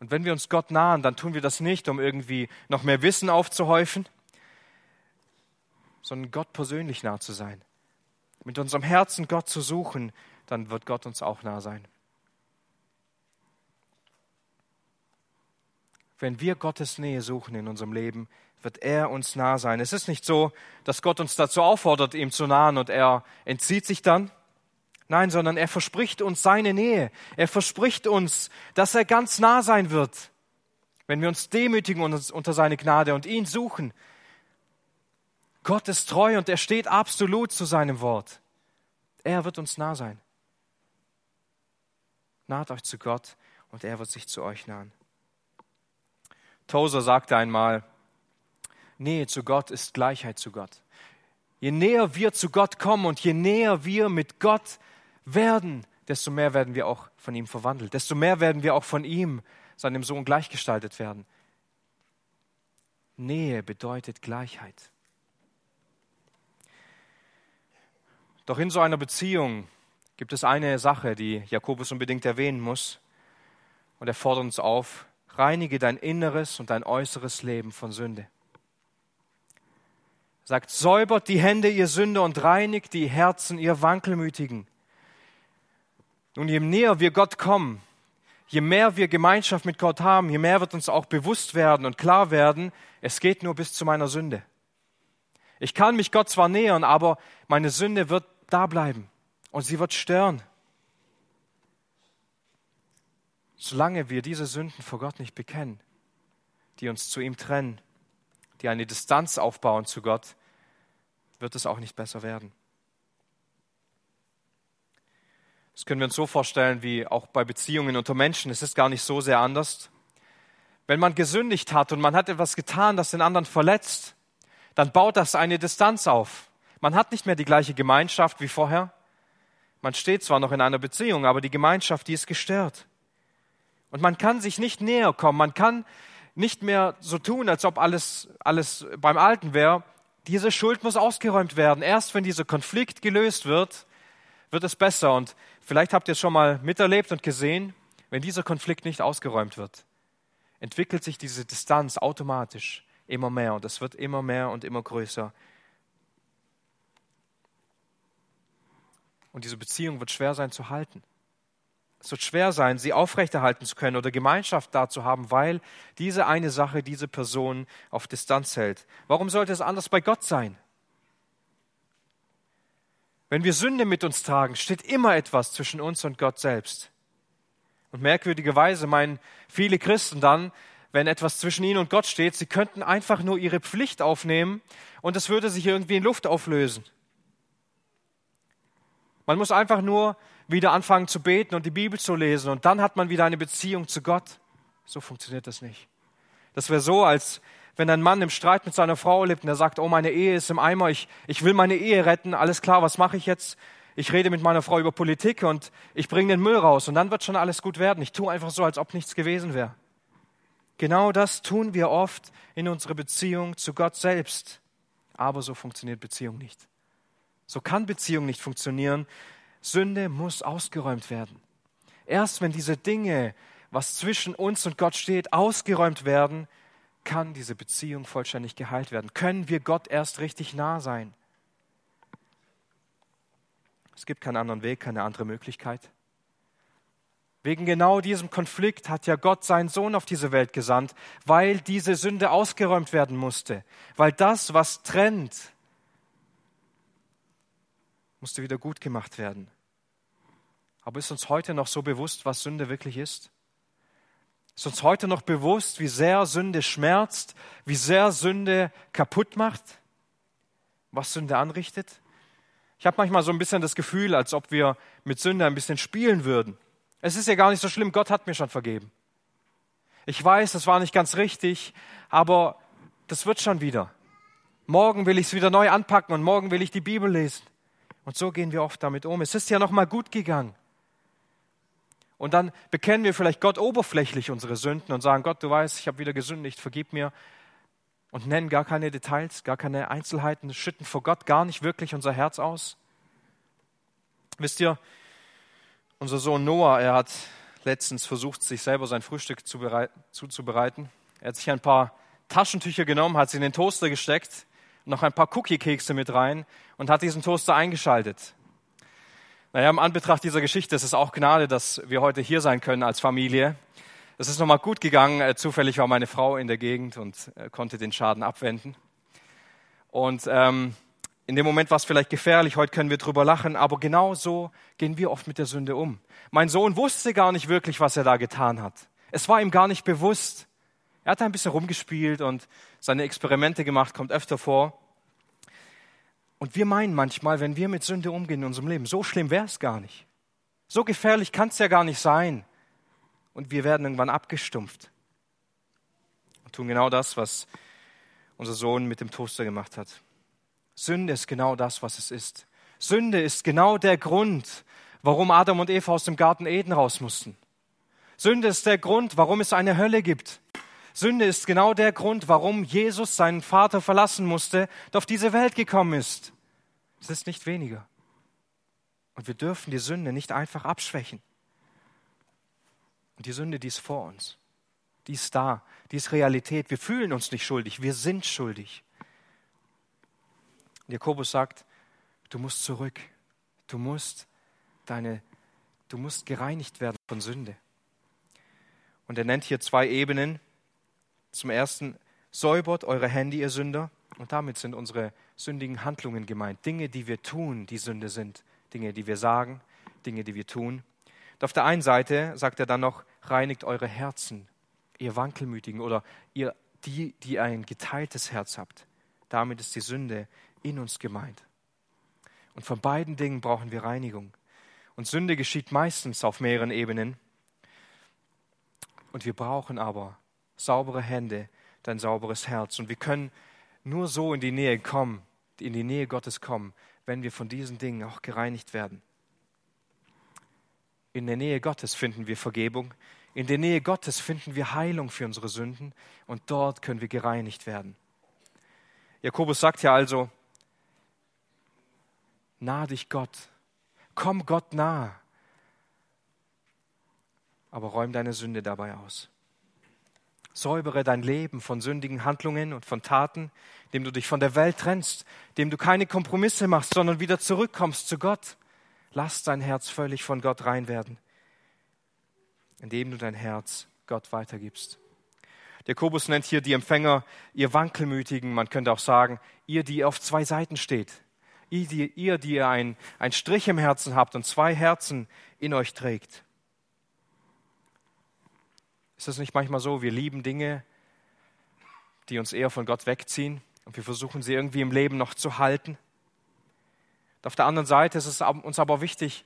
Und wenn wir uns Gott nahen, dann tun wir das nicht, um irgendwie noch mehr Wissen aufzuhäufen, sondern Gott persönlich nah zu sein. Mit unserem Herzen Gott zu suchen, dann wird Gott uns auch nah sein. Wenn wir Gottes Nähe suchen in unserem Leben, wird er uns nah sein. Es ist nicht so, dass Gott uns dazu auffordert, ihm zu nahen und er entzieht sich dann. Nein, sondern er verspricht uns seine Nähe. Er verspricht uns, dass er ganz nah sein wird, wenn wir uns demütigen unter seine Gnade und ihn suchen. Gott ist treu und er steht absolut zu seinem Wort. Er wird uns nah sein. Naht euch zu Gott und er wird sich zu euch nahen. Tozer sagte einmal, Nähe zu Gott ist Gleichheit zu Gott. Je näher wir zu Gott kommen und je näher wir mit Gott werden, desto mehr werden wir auch von ihm verwandelt, desto mehr werden wir auch von ihm, seinem Sohn, gleichgestaltet werden. Nähe bedeutet Gleichheit. Doch in so einer Beziehung gibt es eine Sache, die Jakobus unbedingt erwähnen muss. Und er fordert uns auf, reinige dein inneres und dein äußeres Leben von Sünde sagt, säubert die Hände, ihr Sünder, und reinigt die Herzen, ihr Wankelmütigen. Nun, je näher wir Gott kommen, je mehr wir Gemeinschaft mit Gott haben, je mehr wird uns auch bewusst werden und klar werden, es geht nur bis zu meiner Sünde. Ich kann mich Gott zwar nähern, aber meine Sünde wird da bleiben und sie wird stören. Solange wir diese Sünden vor Gott nicht bekennen, die uns zu ihm trennen, die eine Distanz aufbauen zu Gott, wird es auch nicht besser werden. Das können wir uns so vorstellen wie auch bei Beziehungen unter Menschen. Es ist gar nicht so sehr anders. Wenn man gesündigt hat und man hat etwas getan, das den anderen verletzt, dann baut das eine Distanz auf. Man hat nicht mehr die gleiche Gemeinschaft wie vorher. Man steht zwar noch in einer Beziehung, aber die Gemeinschaft, die ist gestört. Und man kann sich nicht näher kommen. Man kann nicht mehr so tun, als ob alles, alles beim Alten wäre. Diese Schuld muss ausgeräumt werden. Erst wenn dieser Konflikt gelöst wird, wird es besser. Und vielleicht habt ihr es schon mal miterlebt und gesehen, wenn dieser Konflikt nicht ausgeräumt wird, entwickelt sich diese Distanz automatisch immer mehr und es wird immer mehr und immer größer. Und diese Beziehung wird schwer sein zu halten. Es wird schwer sein, sie aufrechterhalten zu können oder Gemeinschaft da zu haben, weil diese eine Sache diese Person auf Distanz hält. Warum sollte es anders bei Gott sein? Wenn wir Sünde mit uns tragen, steht immer etwas zwischen uns und Gott selbst. Und merkwürdigerweise meinen viele Christen dann, wenn etwas zwischen ihnen und Gott steht, sie könnten einfach nur ihre Pflicht aufnehmen und es würde sich irgendwie in Luft auflösen. Man muss einfach nur wieder anfangen zu beten und die Bibel zu lesen und dann hat man wieder eine Beziehung zu Gott. So funktioniert das nicht. Das wäre so, als wenn ein Mann im Streit mit seiner Frau lebt und er sagt, oh, meine Ehe ist im Eimer, ich, ich will meine Ehe retten, alles klar, was mache ich jetzt? Ich rede mit meiner Frau über Politik und ich bringe den Müll raus und dann wird schon alles gut werden. Ich tue einfach so, als ob nichts gewesen wäre. Genau das tun wir oft in unserer Beziehung zu Gott selbst. Aber so funktioniert Beziehung nicht. So kann Beziehung nicht funktionieren, Sünde muss ausgeräumt werden. Erst wenn diese Dinge, was zwischen uns und Gott steht, ausgeräumt werden, kann diese Beziehung vollständig geheilt werden. Können wir Gott erst richtig nah sein? Es gibt keinen anderen Weg, keine andere Möglichkeit. Wegen genau diesem Konflikt hat ja Gott seinen Sohn auf diese Welt gesandt, weil diese Sünde ausgeräumt werden musste, weil das, was trennt, musste wieder gut gemacht werden. Aber ist uns heute noch so bewusst, was Sünde wirklich ist? Ist uns heute noch bewusst, wie sehr Sünde schmerzt, wie sehr Sünde kaputt macht, was Sünde anrichtet? Ich habe manchmal so ein bisschen das Gefühl, als ob wir mit Sünde ein bisschen spielen würden. Es ist ja gar nicht so schlimm, Gott hat mir schon vergeben. Ich weiß, das war nicht ganz richtig, aber das wird schon wieder. Morgen will ich es wieder neu anpacken und morgen will ich die Bibel lesen. Und so gehen wir oft damit um. Es ist ja noch mal gut gegangen. Und dann bekennen wir vielleicht Gott oberflächlich unsere Sünden und sagen, Gott, du weißt, ich habe wieder gesündigt, vergib mir. Und nennen gar keine Details, gar keine Einzelheiten, schütten vor Gott gar nicht wirklich unser Herz aus. Wisst ihr, unser Sohn Noah, er hat letztens versucht, sich selber sein Frühstück zuzubereiten. Er hat sich ein paar Taschentücher genommen, hat sie in den Toaster gesteckt, noch ein paar Cookie-Kekse mit rein und hat diesen Toaster eingeschaltet. Naja, im Anbetracht dieser Geschichte ist es auch Gnade, dass wir heute hier sein können als Familie. Es ist nochmal gut gegangen. Äh, zufällig war meine Frau in der Gegend und äh, konnte den Schaden abwenden. Und ähm, in dem Moment war es vielleicht gefährlich, heute können wir drüber lachen, aber genau so gehen wir oft mit der Sünde um. Mein Sohn wusste gar nicht wirklich, was er da getan hat. Es war ihm gar nicht bewusst. Er hat ein bisschen rumgespielt und seine Experimente gemacht, kommt öfter vor. Und wir meinen manchmal, wenn wir mit Sünde umgehen in unserem Leben, so schlimm wäre es gar nicht. So gefährlich kann es ja gar nicht sein. Und wir werden irgendwann abgestumpft und tun genau das, was unser Sohn mit dem Toaster gemacht hat. Sünde ist genau das, was es ist. Sünde ist genau der Grund, warum Adam und Eva aus dem Garten Eden raus mussten. Sünde ist der Grund, warum es eine Hölle gibt. Sünde ist genau der Grund, warum Jesus seinen Vater verlassen musste und auf diese Welt gekommen ist. Es ist nicht weniger. Und wir dürfen die Sünde nicht einfach abschwächen. Und die Sünde, die ist vor uns. Die ist da. Die ist Realität. Wir fühlen uns nicht schuldig. Wir sind schuldig. Und Jakobus sagt, du musst zurück. Du musst deine Du musst gereinigt werden von Sünde. Und er nennt hier zwei Ebenen. Zum ersten, säubert eure Hände, ihr Sünder. Und damit sind unsere sündigen Handlungen gemeint. Dinge, die wir tun, die Sünde sind. Dinge, die wir sagen, Dinge, die wir tun. Und auf der einen Seite sagt er dann noch, reinigt eure Herzen, ihr Wankelmütigen oder ihr, die, die ein geteiltes Herz habt. Damit ist die Sünde in uns gemeint. Und von beiden Dingen brauchen wir Reinigung. Und Sünde geschieht meistens auf mehreren Ebenen. Und wir brauchen aber saubere Hände, dein sauberes Herz. Und wir können nur so in die Nähe kommen, in die Nähe Gottes kommen, wenn wir von diesen Dingen auch gereinigt werden. In der Nähe Gottes finden wir Vergebung. In der Nähe Gottes finden wir Heilung für unsere Sünden und dort können wir gereinigt werden. Jakobus sagt ja also, nah dich Gott, komm Gott nah, aber räum deine Sünde dabei aus. Säubere dein Leben von sündigen Handlungen und von Taten, indem du dich von der Welt trennst, indem du keine Kompromisse machst, sondern wieder zurückkommst zu Gott. Lass dein Herz völlig von Gott rein werden, indem du dein Herz Gott weitergibst. Der Kobus nennt hier die Empfänger, ihr Wankelmütigen, man könnte auch sagen, ihr, die auf zwei Seiten steht. Ihr, die ihr, die ihr ein, ein Strich im Herzen habt und zwei Herzen in euch trägt. Ist es nicht manchmal so, wir lieben Dinge, die uns eher von Gott wegziehen und wir versuchen sie irgendwie im Leben noch zu halten? Auf der anderen Seite ist es uns aber wichtig,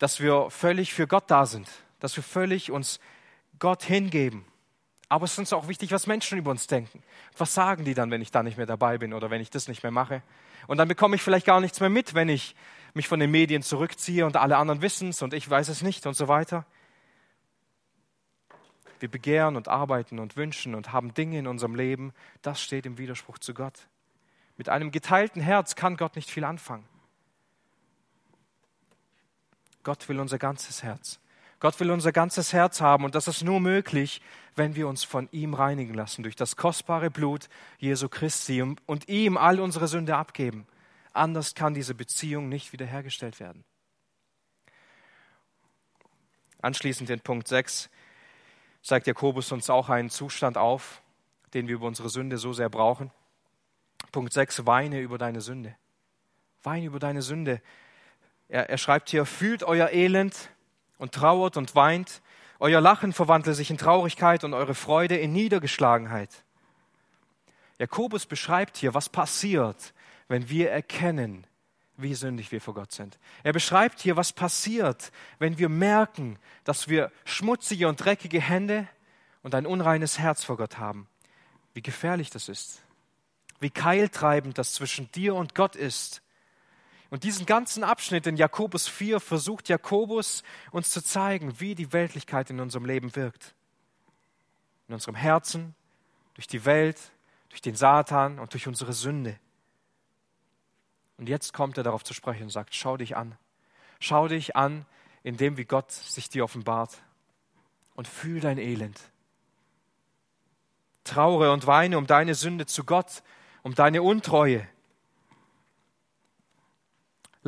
dass wir völlig für Gott da sind, dass wir völlig uns Gott hingeben. Aber es ist uns auch wichtig, was Menschen über uns denken. Was sagen die dann, wenn ich da nicht mehr dabei bin oder wenn ich das nicht mehr mache? Und dann bekomme ich vielleicht gar nichts mehr mit, wenn ich mich von den Medien zurückziehe und alle anderen wissen es und ich weiß es nicht und so weiter. Wir begehren und arbeiten und wünschen und haben Dinge in unserem Leben, das steht im Widerspruch zu Gott. Mit einem geteilten Herz kann Gott nicht viel anfangen. Gott will unser ganzes Herz. Gott will unser ganzes Herz haben und das ist nur möglich, wenn wir uns von ihm reinigen lassen durch das kostbare Blut Jesu Christi und ihm all unsere Sünde abgeben. Anders kann diese Beziehung nicht wiederhergestellt werden. Anschließend in Punkt 6 zeigt Jakobus uns auch einen Zustand auf, den wir über unsere Sünde so sehr brauchen. Punkt 6, weine über deine Sünde. Weine über deine Sünde. Er, er schreibt hier, fühlt euer Elend und trauert und weint. Euer Lachen verwandle sich in Traurigkeit und eure Freude in Niedergeschlagenheit. Jakobus beschreibt hier, was passiert, wenn wir erkennen, wie sündig wir vor Gott sind. Er beschreibt hier, was passiert, wenn wir merken, dass wir schmutzige und dreckige Hände und ein unreines Herz vor Gott haben. Wie gefährlich das ist. Wie keiltreibend das zwischen dir und Gott ist. Und diesen ganzen Abschnitt in Jakobus 4 versucht Jakobus uns zu zeigen, wie die Weltlichkeit in unserem Leben wirkt. In unserem Herzen, durch die Welt, durch den Satan und durch unsere Sünde. Und jetzt kommt er darauf zu sprechen und sagt, schau dich an. Schau dich an, in dem, wie Gott sich dir offenbart. Und fühl dein Elend. Traure und weine um deine Sünde zu Gott, um deine Untreue,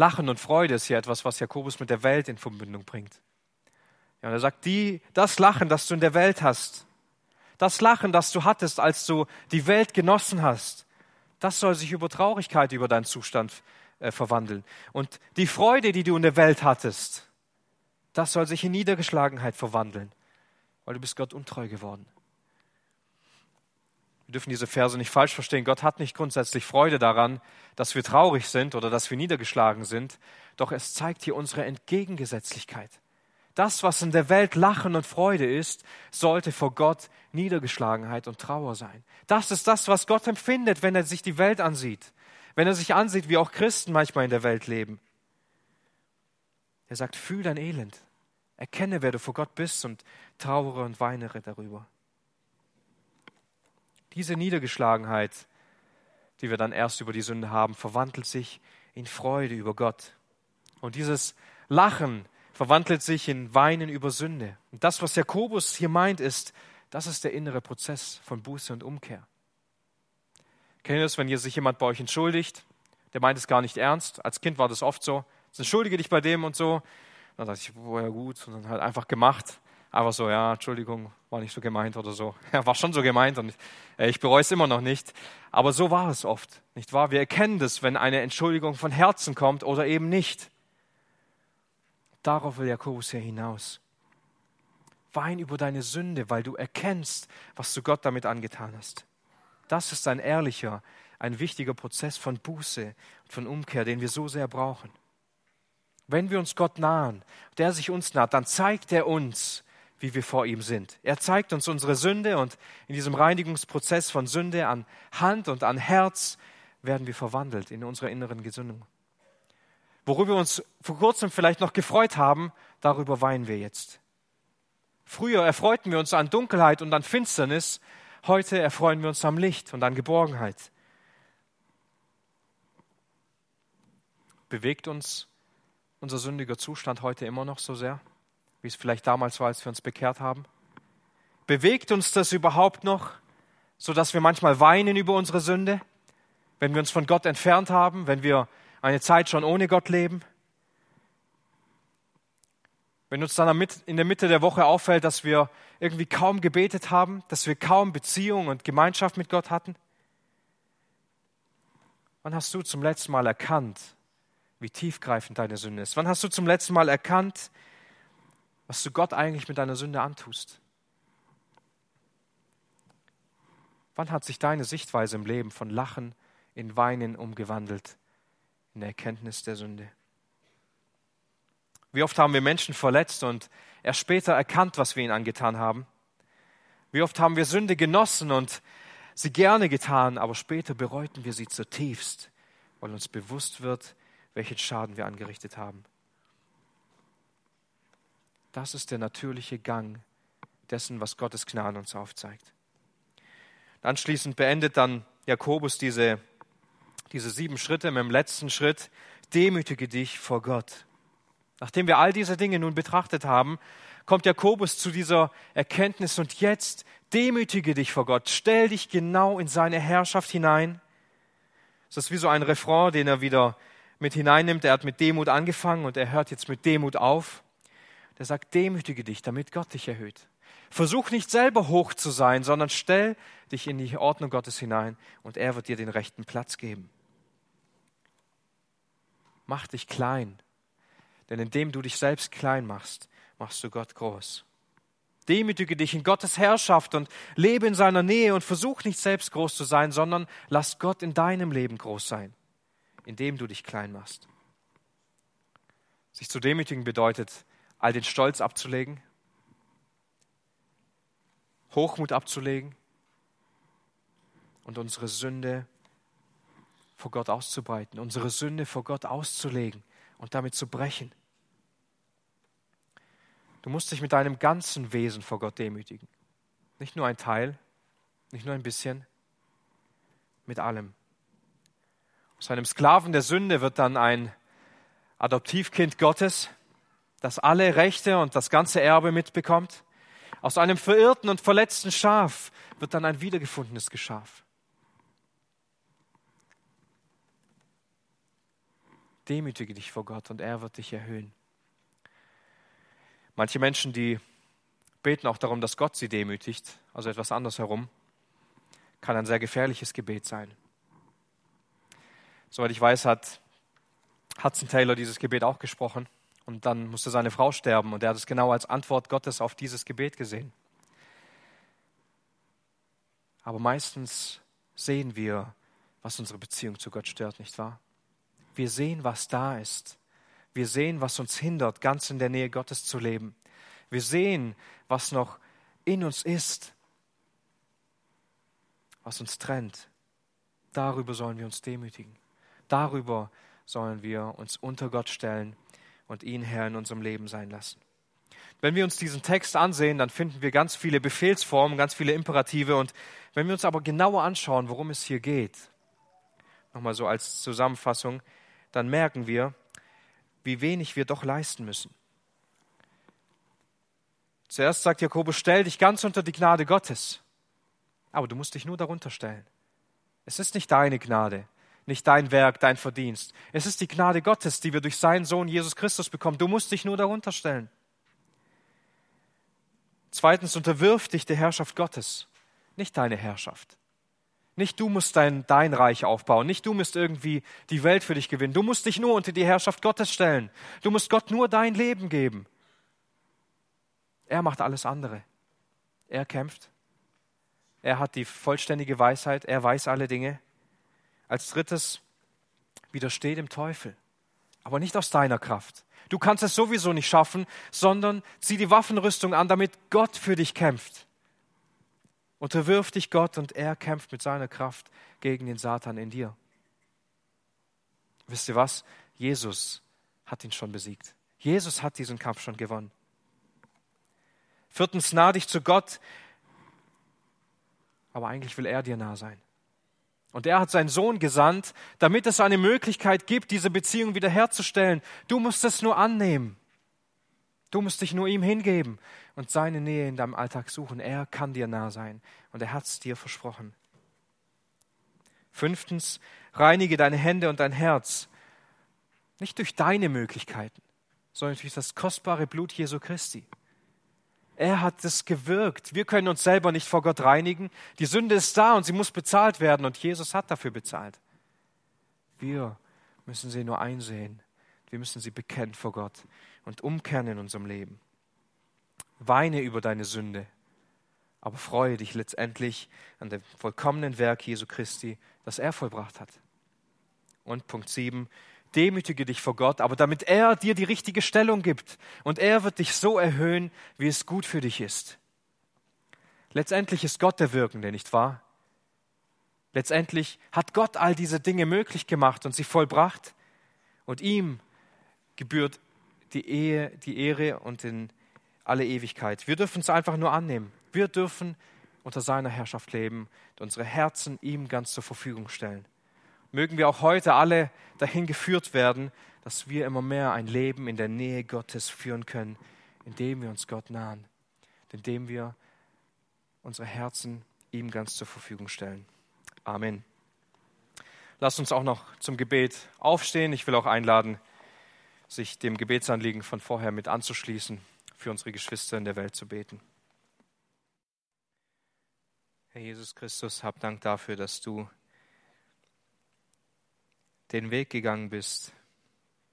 Lachen und Freude ist hier etwas, was Jakobus mit der Welt in Verbindung bringt. Ja, und er sagt, die, das Lachen, das du in der Welt hast, das Lachen, das du hattest, als du die Welt genossen hast, das soll sich über Traurigkeit über deinen Zustand äh, verwandeln. Und die Freude, die du in der Welt hattest, das soll sich in Niedergeschlagenheit verwandeln, weil du bist Gott untreu geworden. Wir dürfen diese Verse nicht falsch verstehen. Gott hat nicht grundsätzlich Freude daran, dass wir traurig sind oder dass wir niedergeschlagen sind, doch es zeigt hier unsere Entgegengesetzlichkeit. Das, was in der Welt Lachen und Freude ist, sollte vor Gott Niedergeschlagenheit und Trauer sein. Das ist das, was Gott empfindet, wenn er sich die Welt ansieht, wenn er sich ansieht, wie auch Christen manchmal in der Welt leben. Er sagt, fühl dein Elend, erkenne, wer du vor Gott bist und trauere und weinere darüber. Diese Niedergeschlagenheit, die wir dann erst über die Sünde haben, verwandelt sich in Freude über Gott. Und dieses Lachen verwandelt sich in Weinen über Sünde. Und das, was Jakobus hier meint, ist, das ist der innere Prozess von Buße und Umkehr. Kennt ihr das, wenn hier sich jemand bei euch entschuldigt? Der meint es gar nicht ernst. Als Kind war das oft so. Entschuldige dich bei dem und so. Dann dachte ich, woher gut? Und dann halt einfach gemacht. Einfach so, ja, Entschuldigung, war nicht so gemeint oder so. Ja, war schon so gemeint und ich, äh, ich bereue es immer noch nicht. Aber so war es oft, nicht wahr? Wir erkennen das, wenn eine Entschuldigung von Herzen kommt oder eben nicht. Darauf will Jakobus hier hinaus. Wein über deine Sünde, weil du erkennst, was du Gott damit angetan hast. Das ist ein ehrlicher, ein wichtiger Prozess von Buße und von Umkehr, den wir so sehr brauchen. Wenn wir uns Gott nahen, der sich uns naht, dann zeigt er uns, wie wir vor ihm sind. Er zeigt uns unsere Sünde und in diesem Reinigungsprozess von Sünde an Hand und an Herz werden wir verwandelt in unserer inneren Gesinnung. Worüber wir uns vor kurzem vielleicht noch gefreut haben, darüber weinen wir jetzt. Früher erfreuten wir uns an Dunkelheit und an Finsternis, heute erfreuen wir uns am Licht und an Geborgenheit. Bewegt uns unser sündiger Zustand heute immer noch so sehr? wie es vielleicht damals war, als wir uns bekehrt haben? Bewegt uns das überhaupt noch, so dass wir manchmal weinen über unsere Sünde, wenn wir uns von Gott entfernt haben, wenn wir eine Zeit schon ohne Gott leben? Wenn uns dann in der Mitte der Woche auffällt, dass wir irgendwie kaum gebetet haben, dass wir kaum Beziehung und Gemeinschaft mit Gott hatten? Wann hast du zum letzten Mal erkannt, wie tiefgreifend deine Sünde ist? Wann hast du zum letzten Mal erkannt, was du Gott eigentlich mit deiner Sünde antust. Wann hat sich deine Sichtweise im Leben von Lachen in Weinen umgewandelt, in der Erkenntnis der Sünde? Wie oft haben wir Menschen verletzt und erst später erkannt, was wir ihnen angetan haben? Wie oft haben wir Sünde genossen und sie gerne getan, aber später bereuten wir sie zutiefst, weil uns bewusst wird, welchen Schaden wir angerichtet haben. Das ist der natürliche Gang dessen, was Gottes Gnade uns aufzeigt. Anschließend beendet dann Jakobus diese, diese sieben Schritte mit dem letzten Schritt. Demütige dich vor Gott. Nachdem wir all diese Dinge nun betrachtet haben, kommt Jakobus zu dieser Erkenntnis und jetzt demütige dich vor Gott. Stell dich genau in seine Herrschaft hinein. Das ist wie so ein Refrain, den er wieder mit hineinnimmt. Er hat mit Demut angefangen und er hört jetzt mit Demut auf der sagt, demütige dich, damit Gott dich erhöht. Versuch nicht selber hoch zu sein, sondern stell dich in die Ordnung Gottes hinein und er wird dir den rechten Platz geben. Mach dich klein, denn indem du dich selbst klein machst, machst du Gott groß. Demütige dich in Gottes Herrschaft und lebe in seiner Nähe und versuch nicht selbst groß zu sein, sondern lass Gott in deinem Leben groß sein, indem du dich klein machst. Sich zu demütigen bedeutet, all den Stolz abzulegen, Hochmut abzulegen und unsere Sünde vor Gott auszubreiten, unsere Sünde vor Gott auszulegen und damit zu brechen. Du musst dich mit deinem ganzen Wesen vor Gott demütigen. Nicht nur ein Teil, nicht nur ein bisschen, mit allem. Aus einem Sklaven der Sünde wird dann ein Adoptivkind Gottes, das alle Rechte und das ganze Erbe mitbekommt. Aus einem verirrten und verletzten Schaf wird dann ein wiedergefundenes Schaf. Demütige dich vor Gott und er wird dich erhöhen. Manche Menschen, die beten auch darum, dass Gott sie demütigt, also etwas anders herum, kann ein sehr gefährliches Gebet sein. Soweit ich weiß, hat Hudson Taylor dieses Gebet auch gesprochen. Und dann musste seine Frau sterben und er hat es genau als Antwort Gottes auf dieses Gebet gesehen. Aber meistens sehen wir, was unsere Beziehung zu Gott stört, nicht wahr? Wir sehen, was da ist. Wir sehen, was uns hindert, ganz in der Nähe Gottes zu leben. Wir sehen, was noch in uns ist, was uns trennt. Darüber sollen wir uns demütigen. Darüber sollen wir uns unter Gott stellen und ihn Herr in unserem Leben sein lassen. Wenn wir uns diesen Text ansehen, dann finden wir ganz viele Befehlsformen, ganz viele Imperative. Und wenn wir uns aber genauer anschauen, worum es hier geht, nochmal so als Zusammenfassung, dann merken wir, wie wenig wir doch leisten müssen. Zuerst sagt Jakobus, stell dich ganz unter die Gnade Gottes. Aber du musst dich nur darunter stellen. Es ist nicht deine Gnade, nicht dein Werk, dein Verdienst. Es ist die Gnade Gottes, die wir durch seinen Sohn Jesus Christus bekommen. Du musst dich nur darunter stellen. Zweitens, unterwirf dich der Herrschaft Gottes, nicht deine Herrschaft. Nicht du musst dein, dein Reich aufbauen, nicht du musst irgendwie die Welt für dich gewinnen. Du musst dich nur unter die Herrschaft Gottes stellen. Du musst Gott nur dein Leben geben. Er macht alles andere. Er kämpft. Er hat die vollständige Weisheit. Er weiß alle Dinge. Als drittes, widersteh dem Teufel. Aber nicht aus deiner Kraft. Du kannst es sowieso nicht schaffen, sondern zieh die Waffenrüstung an, damit Gott für dich kämpft. Unterwirf dich Gott und er kämpft mit seiner Kraft gegen den Satan in dir. Wisst ihr was? Jesus hat ihn schon besiegt. Jesus hat diesen Kampf schon gewonnen. Viertens, nah dich zu Gott, aber eigentlich will er dir nah sein. Und er hat seinen Sohn gesandt, damit es eine Möglichkeit gibt, diese Beziehung wiederherzustellen. Du musst es nur annehmen. Du musst dich nur ihm hingeben und seine Nähe in deinem Alltag suchen. Er kann dir nah sein und er hat es dir versprochen. Fünftens, reinige deine Hände und dein Herz. Nicht durch deine Möglichkeiten, sondern durch das kostbare Blut Jesu Christi. Er hat es gewirkt. Wir können uns selber nicht vor Gott reinigen. Die Sünde ist da und sie muss bezahlt werden und Jesus hat dafür bezahlt. Wir müssen sie nur einsehen. Wir müssen sie bekennen vor Gott und umkehren in unserem Leben. Weine über deine Sünde, aber freue dich letztendlich an dem vollkommenen Werk Jesu Christi, das er vollbracht hat. Und Punkt 7, Demütige dich vor Gott, aber damit er dir die richtige Stellung gibt. Und er wird dich so erhöhen, wie es gut für dich ist. Letztendlich ist Gott der Wirkende, nicht wahr? Letztendlich hat Gott all diese Dinge möglich gemacht und sie vollbracht. Und ihm gebührt die Ehe, die Ehre und in alle Ewigkeit. Wir dürfen es einfach nur annehmen. Wir dürfen unter seiner Herrschaft leben und unsere Herzen ihm ganz zur Verfügung stellen mögen wir auch heute alle dahin geführt werden, dass wir immer mehr ein Leben in der Nähe Gottes führen können, indem wir uns Gott nahen, indem wir unsere Herzen ihm ganz zur Verfügung stellen. Amen. Lasst uns auch noch zum Gebet aufstehen. Ich will auch einladen, sich dem Gebetsanliegen von vorher mit anzuschließen, für unsere Geschwister in der Welt zu beten. Herr Jesus Christus, hab Dank dafür, dass du den Weg gegangen bist,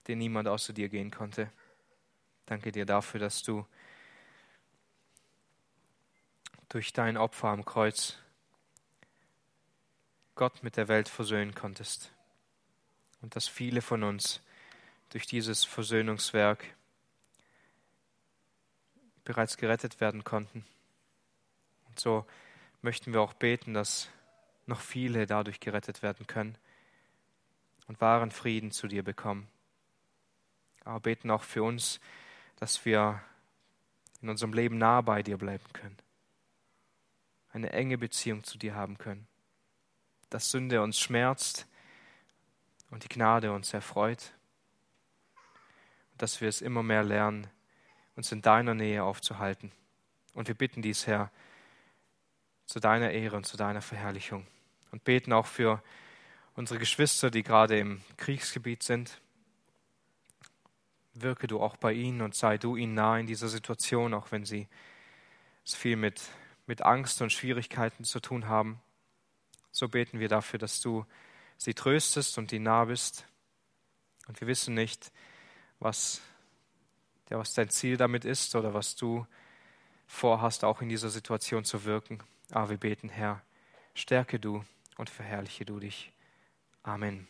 den niemand außer dir gehen konnte. Danke dir dafür, dass du durch dein Opfer am Kreuz Gott mit der Welt versöhnen konntest. Und dass viele von uns durch dieses Versöhnungswerk bereits gerettet werden konnten. Und so möchten wir auch beten, dass noch viele dadurch gerettet werden können und wahren Frieden zu dir bekommen. Aber beten auch für uns, dass wir in unserem Leben nah bei dir bleiben können, eine enge Beziehung zu dir haben können, dass Sünde uns schmerzt und die Gnade uns erfreut dass wir es immer mehr lernen, uns in deiner Nähe aufzuhalten. Und wir bitten dies, Herr, zu deiner Ehre und zu deiner Verherrlichung und beten auch für unsere Geschwister, die gerade im Kriegsgebiet sind. Wirke du auch bei ihnen und sei du ihnen nah in dieser Situation, auch wenn sie es viel mit, mit Angst und Schwierigkeiten zu tun haben. So beten wir dafür, dass du sie tröstest und ihnen nah bist. Und wir wissen nicht, was, ja, was dein Ziel damit ist oder was du vorhast, auch in dieser Situation zu wirken. Aber wir beten, Herr, stärke du und verherrliche du dich. Amen.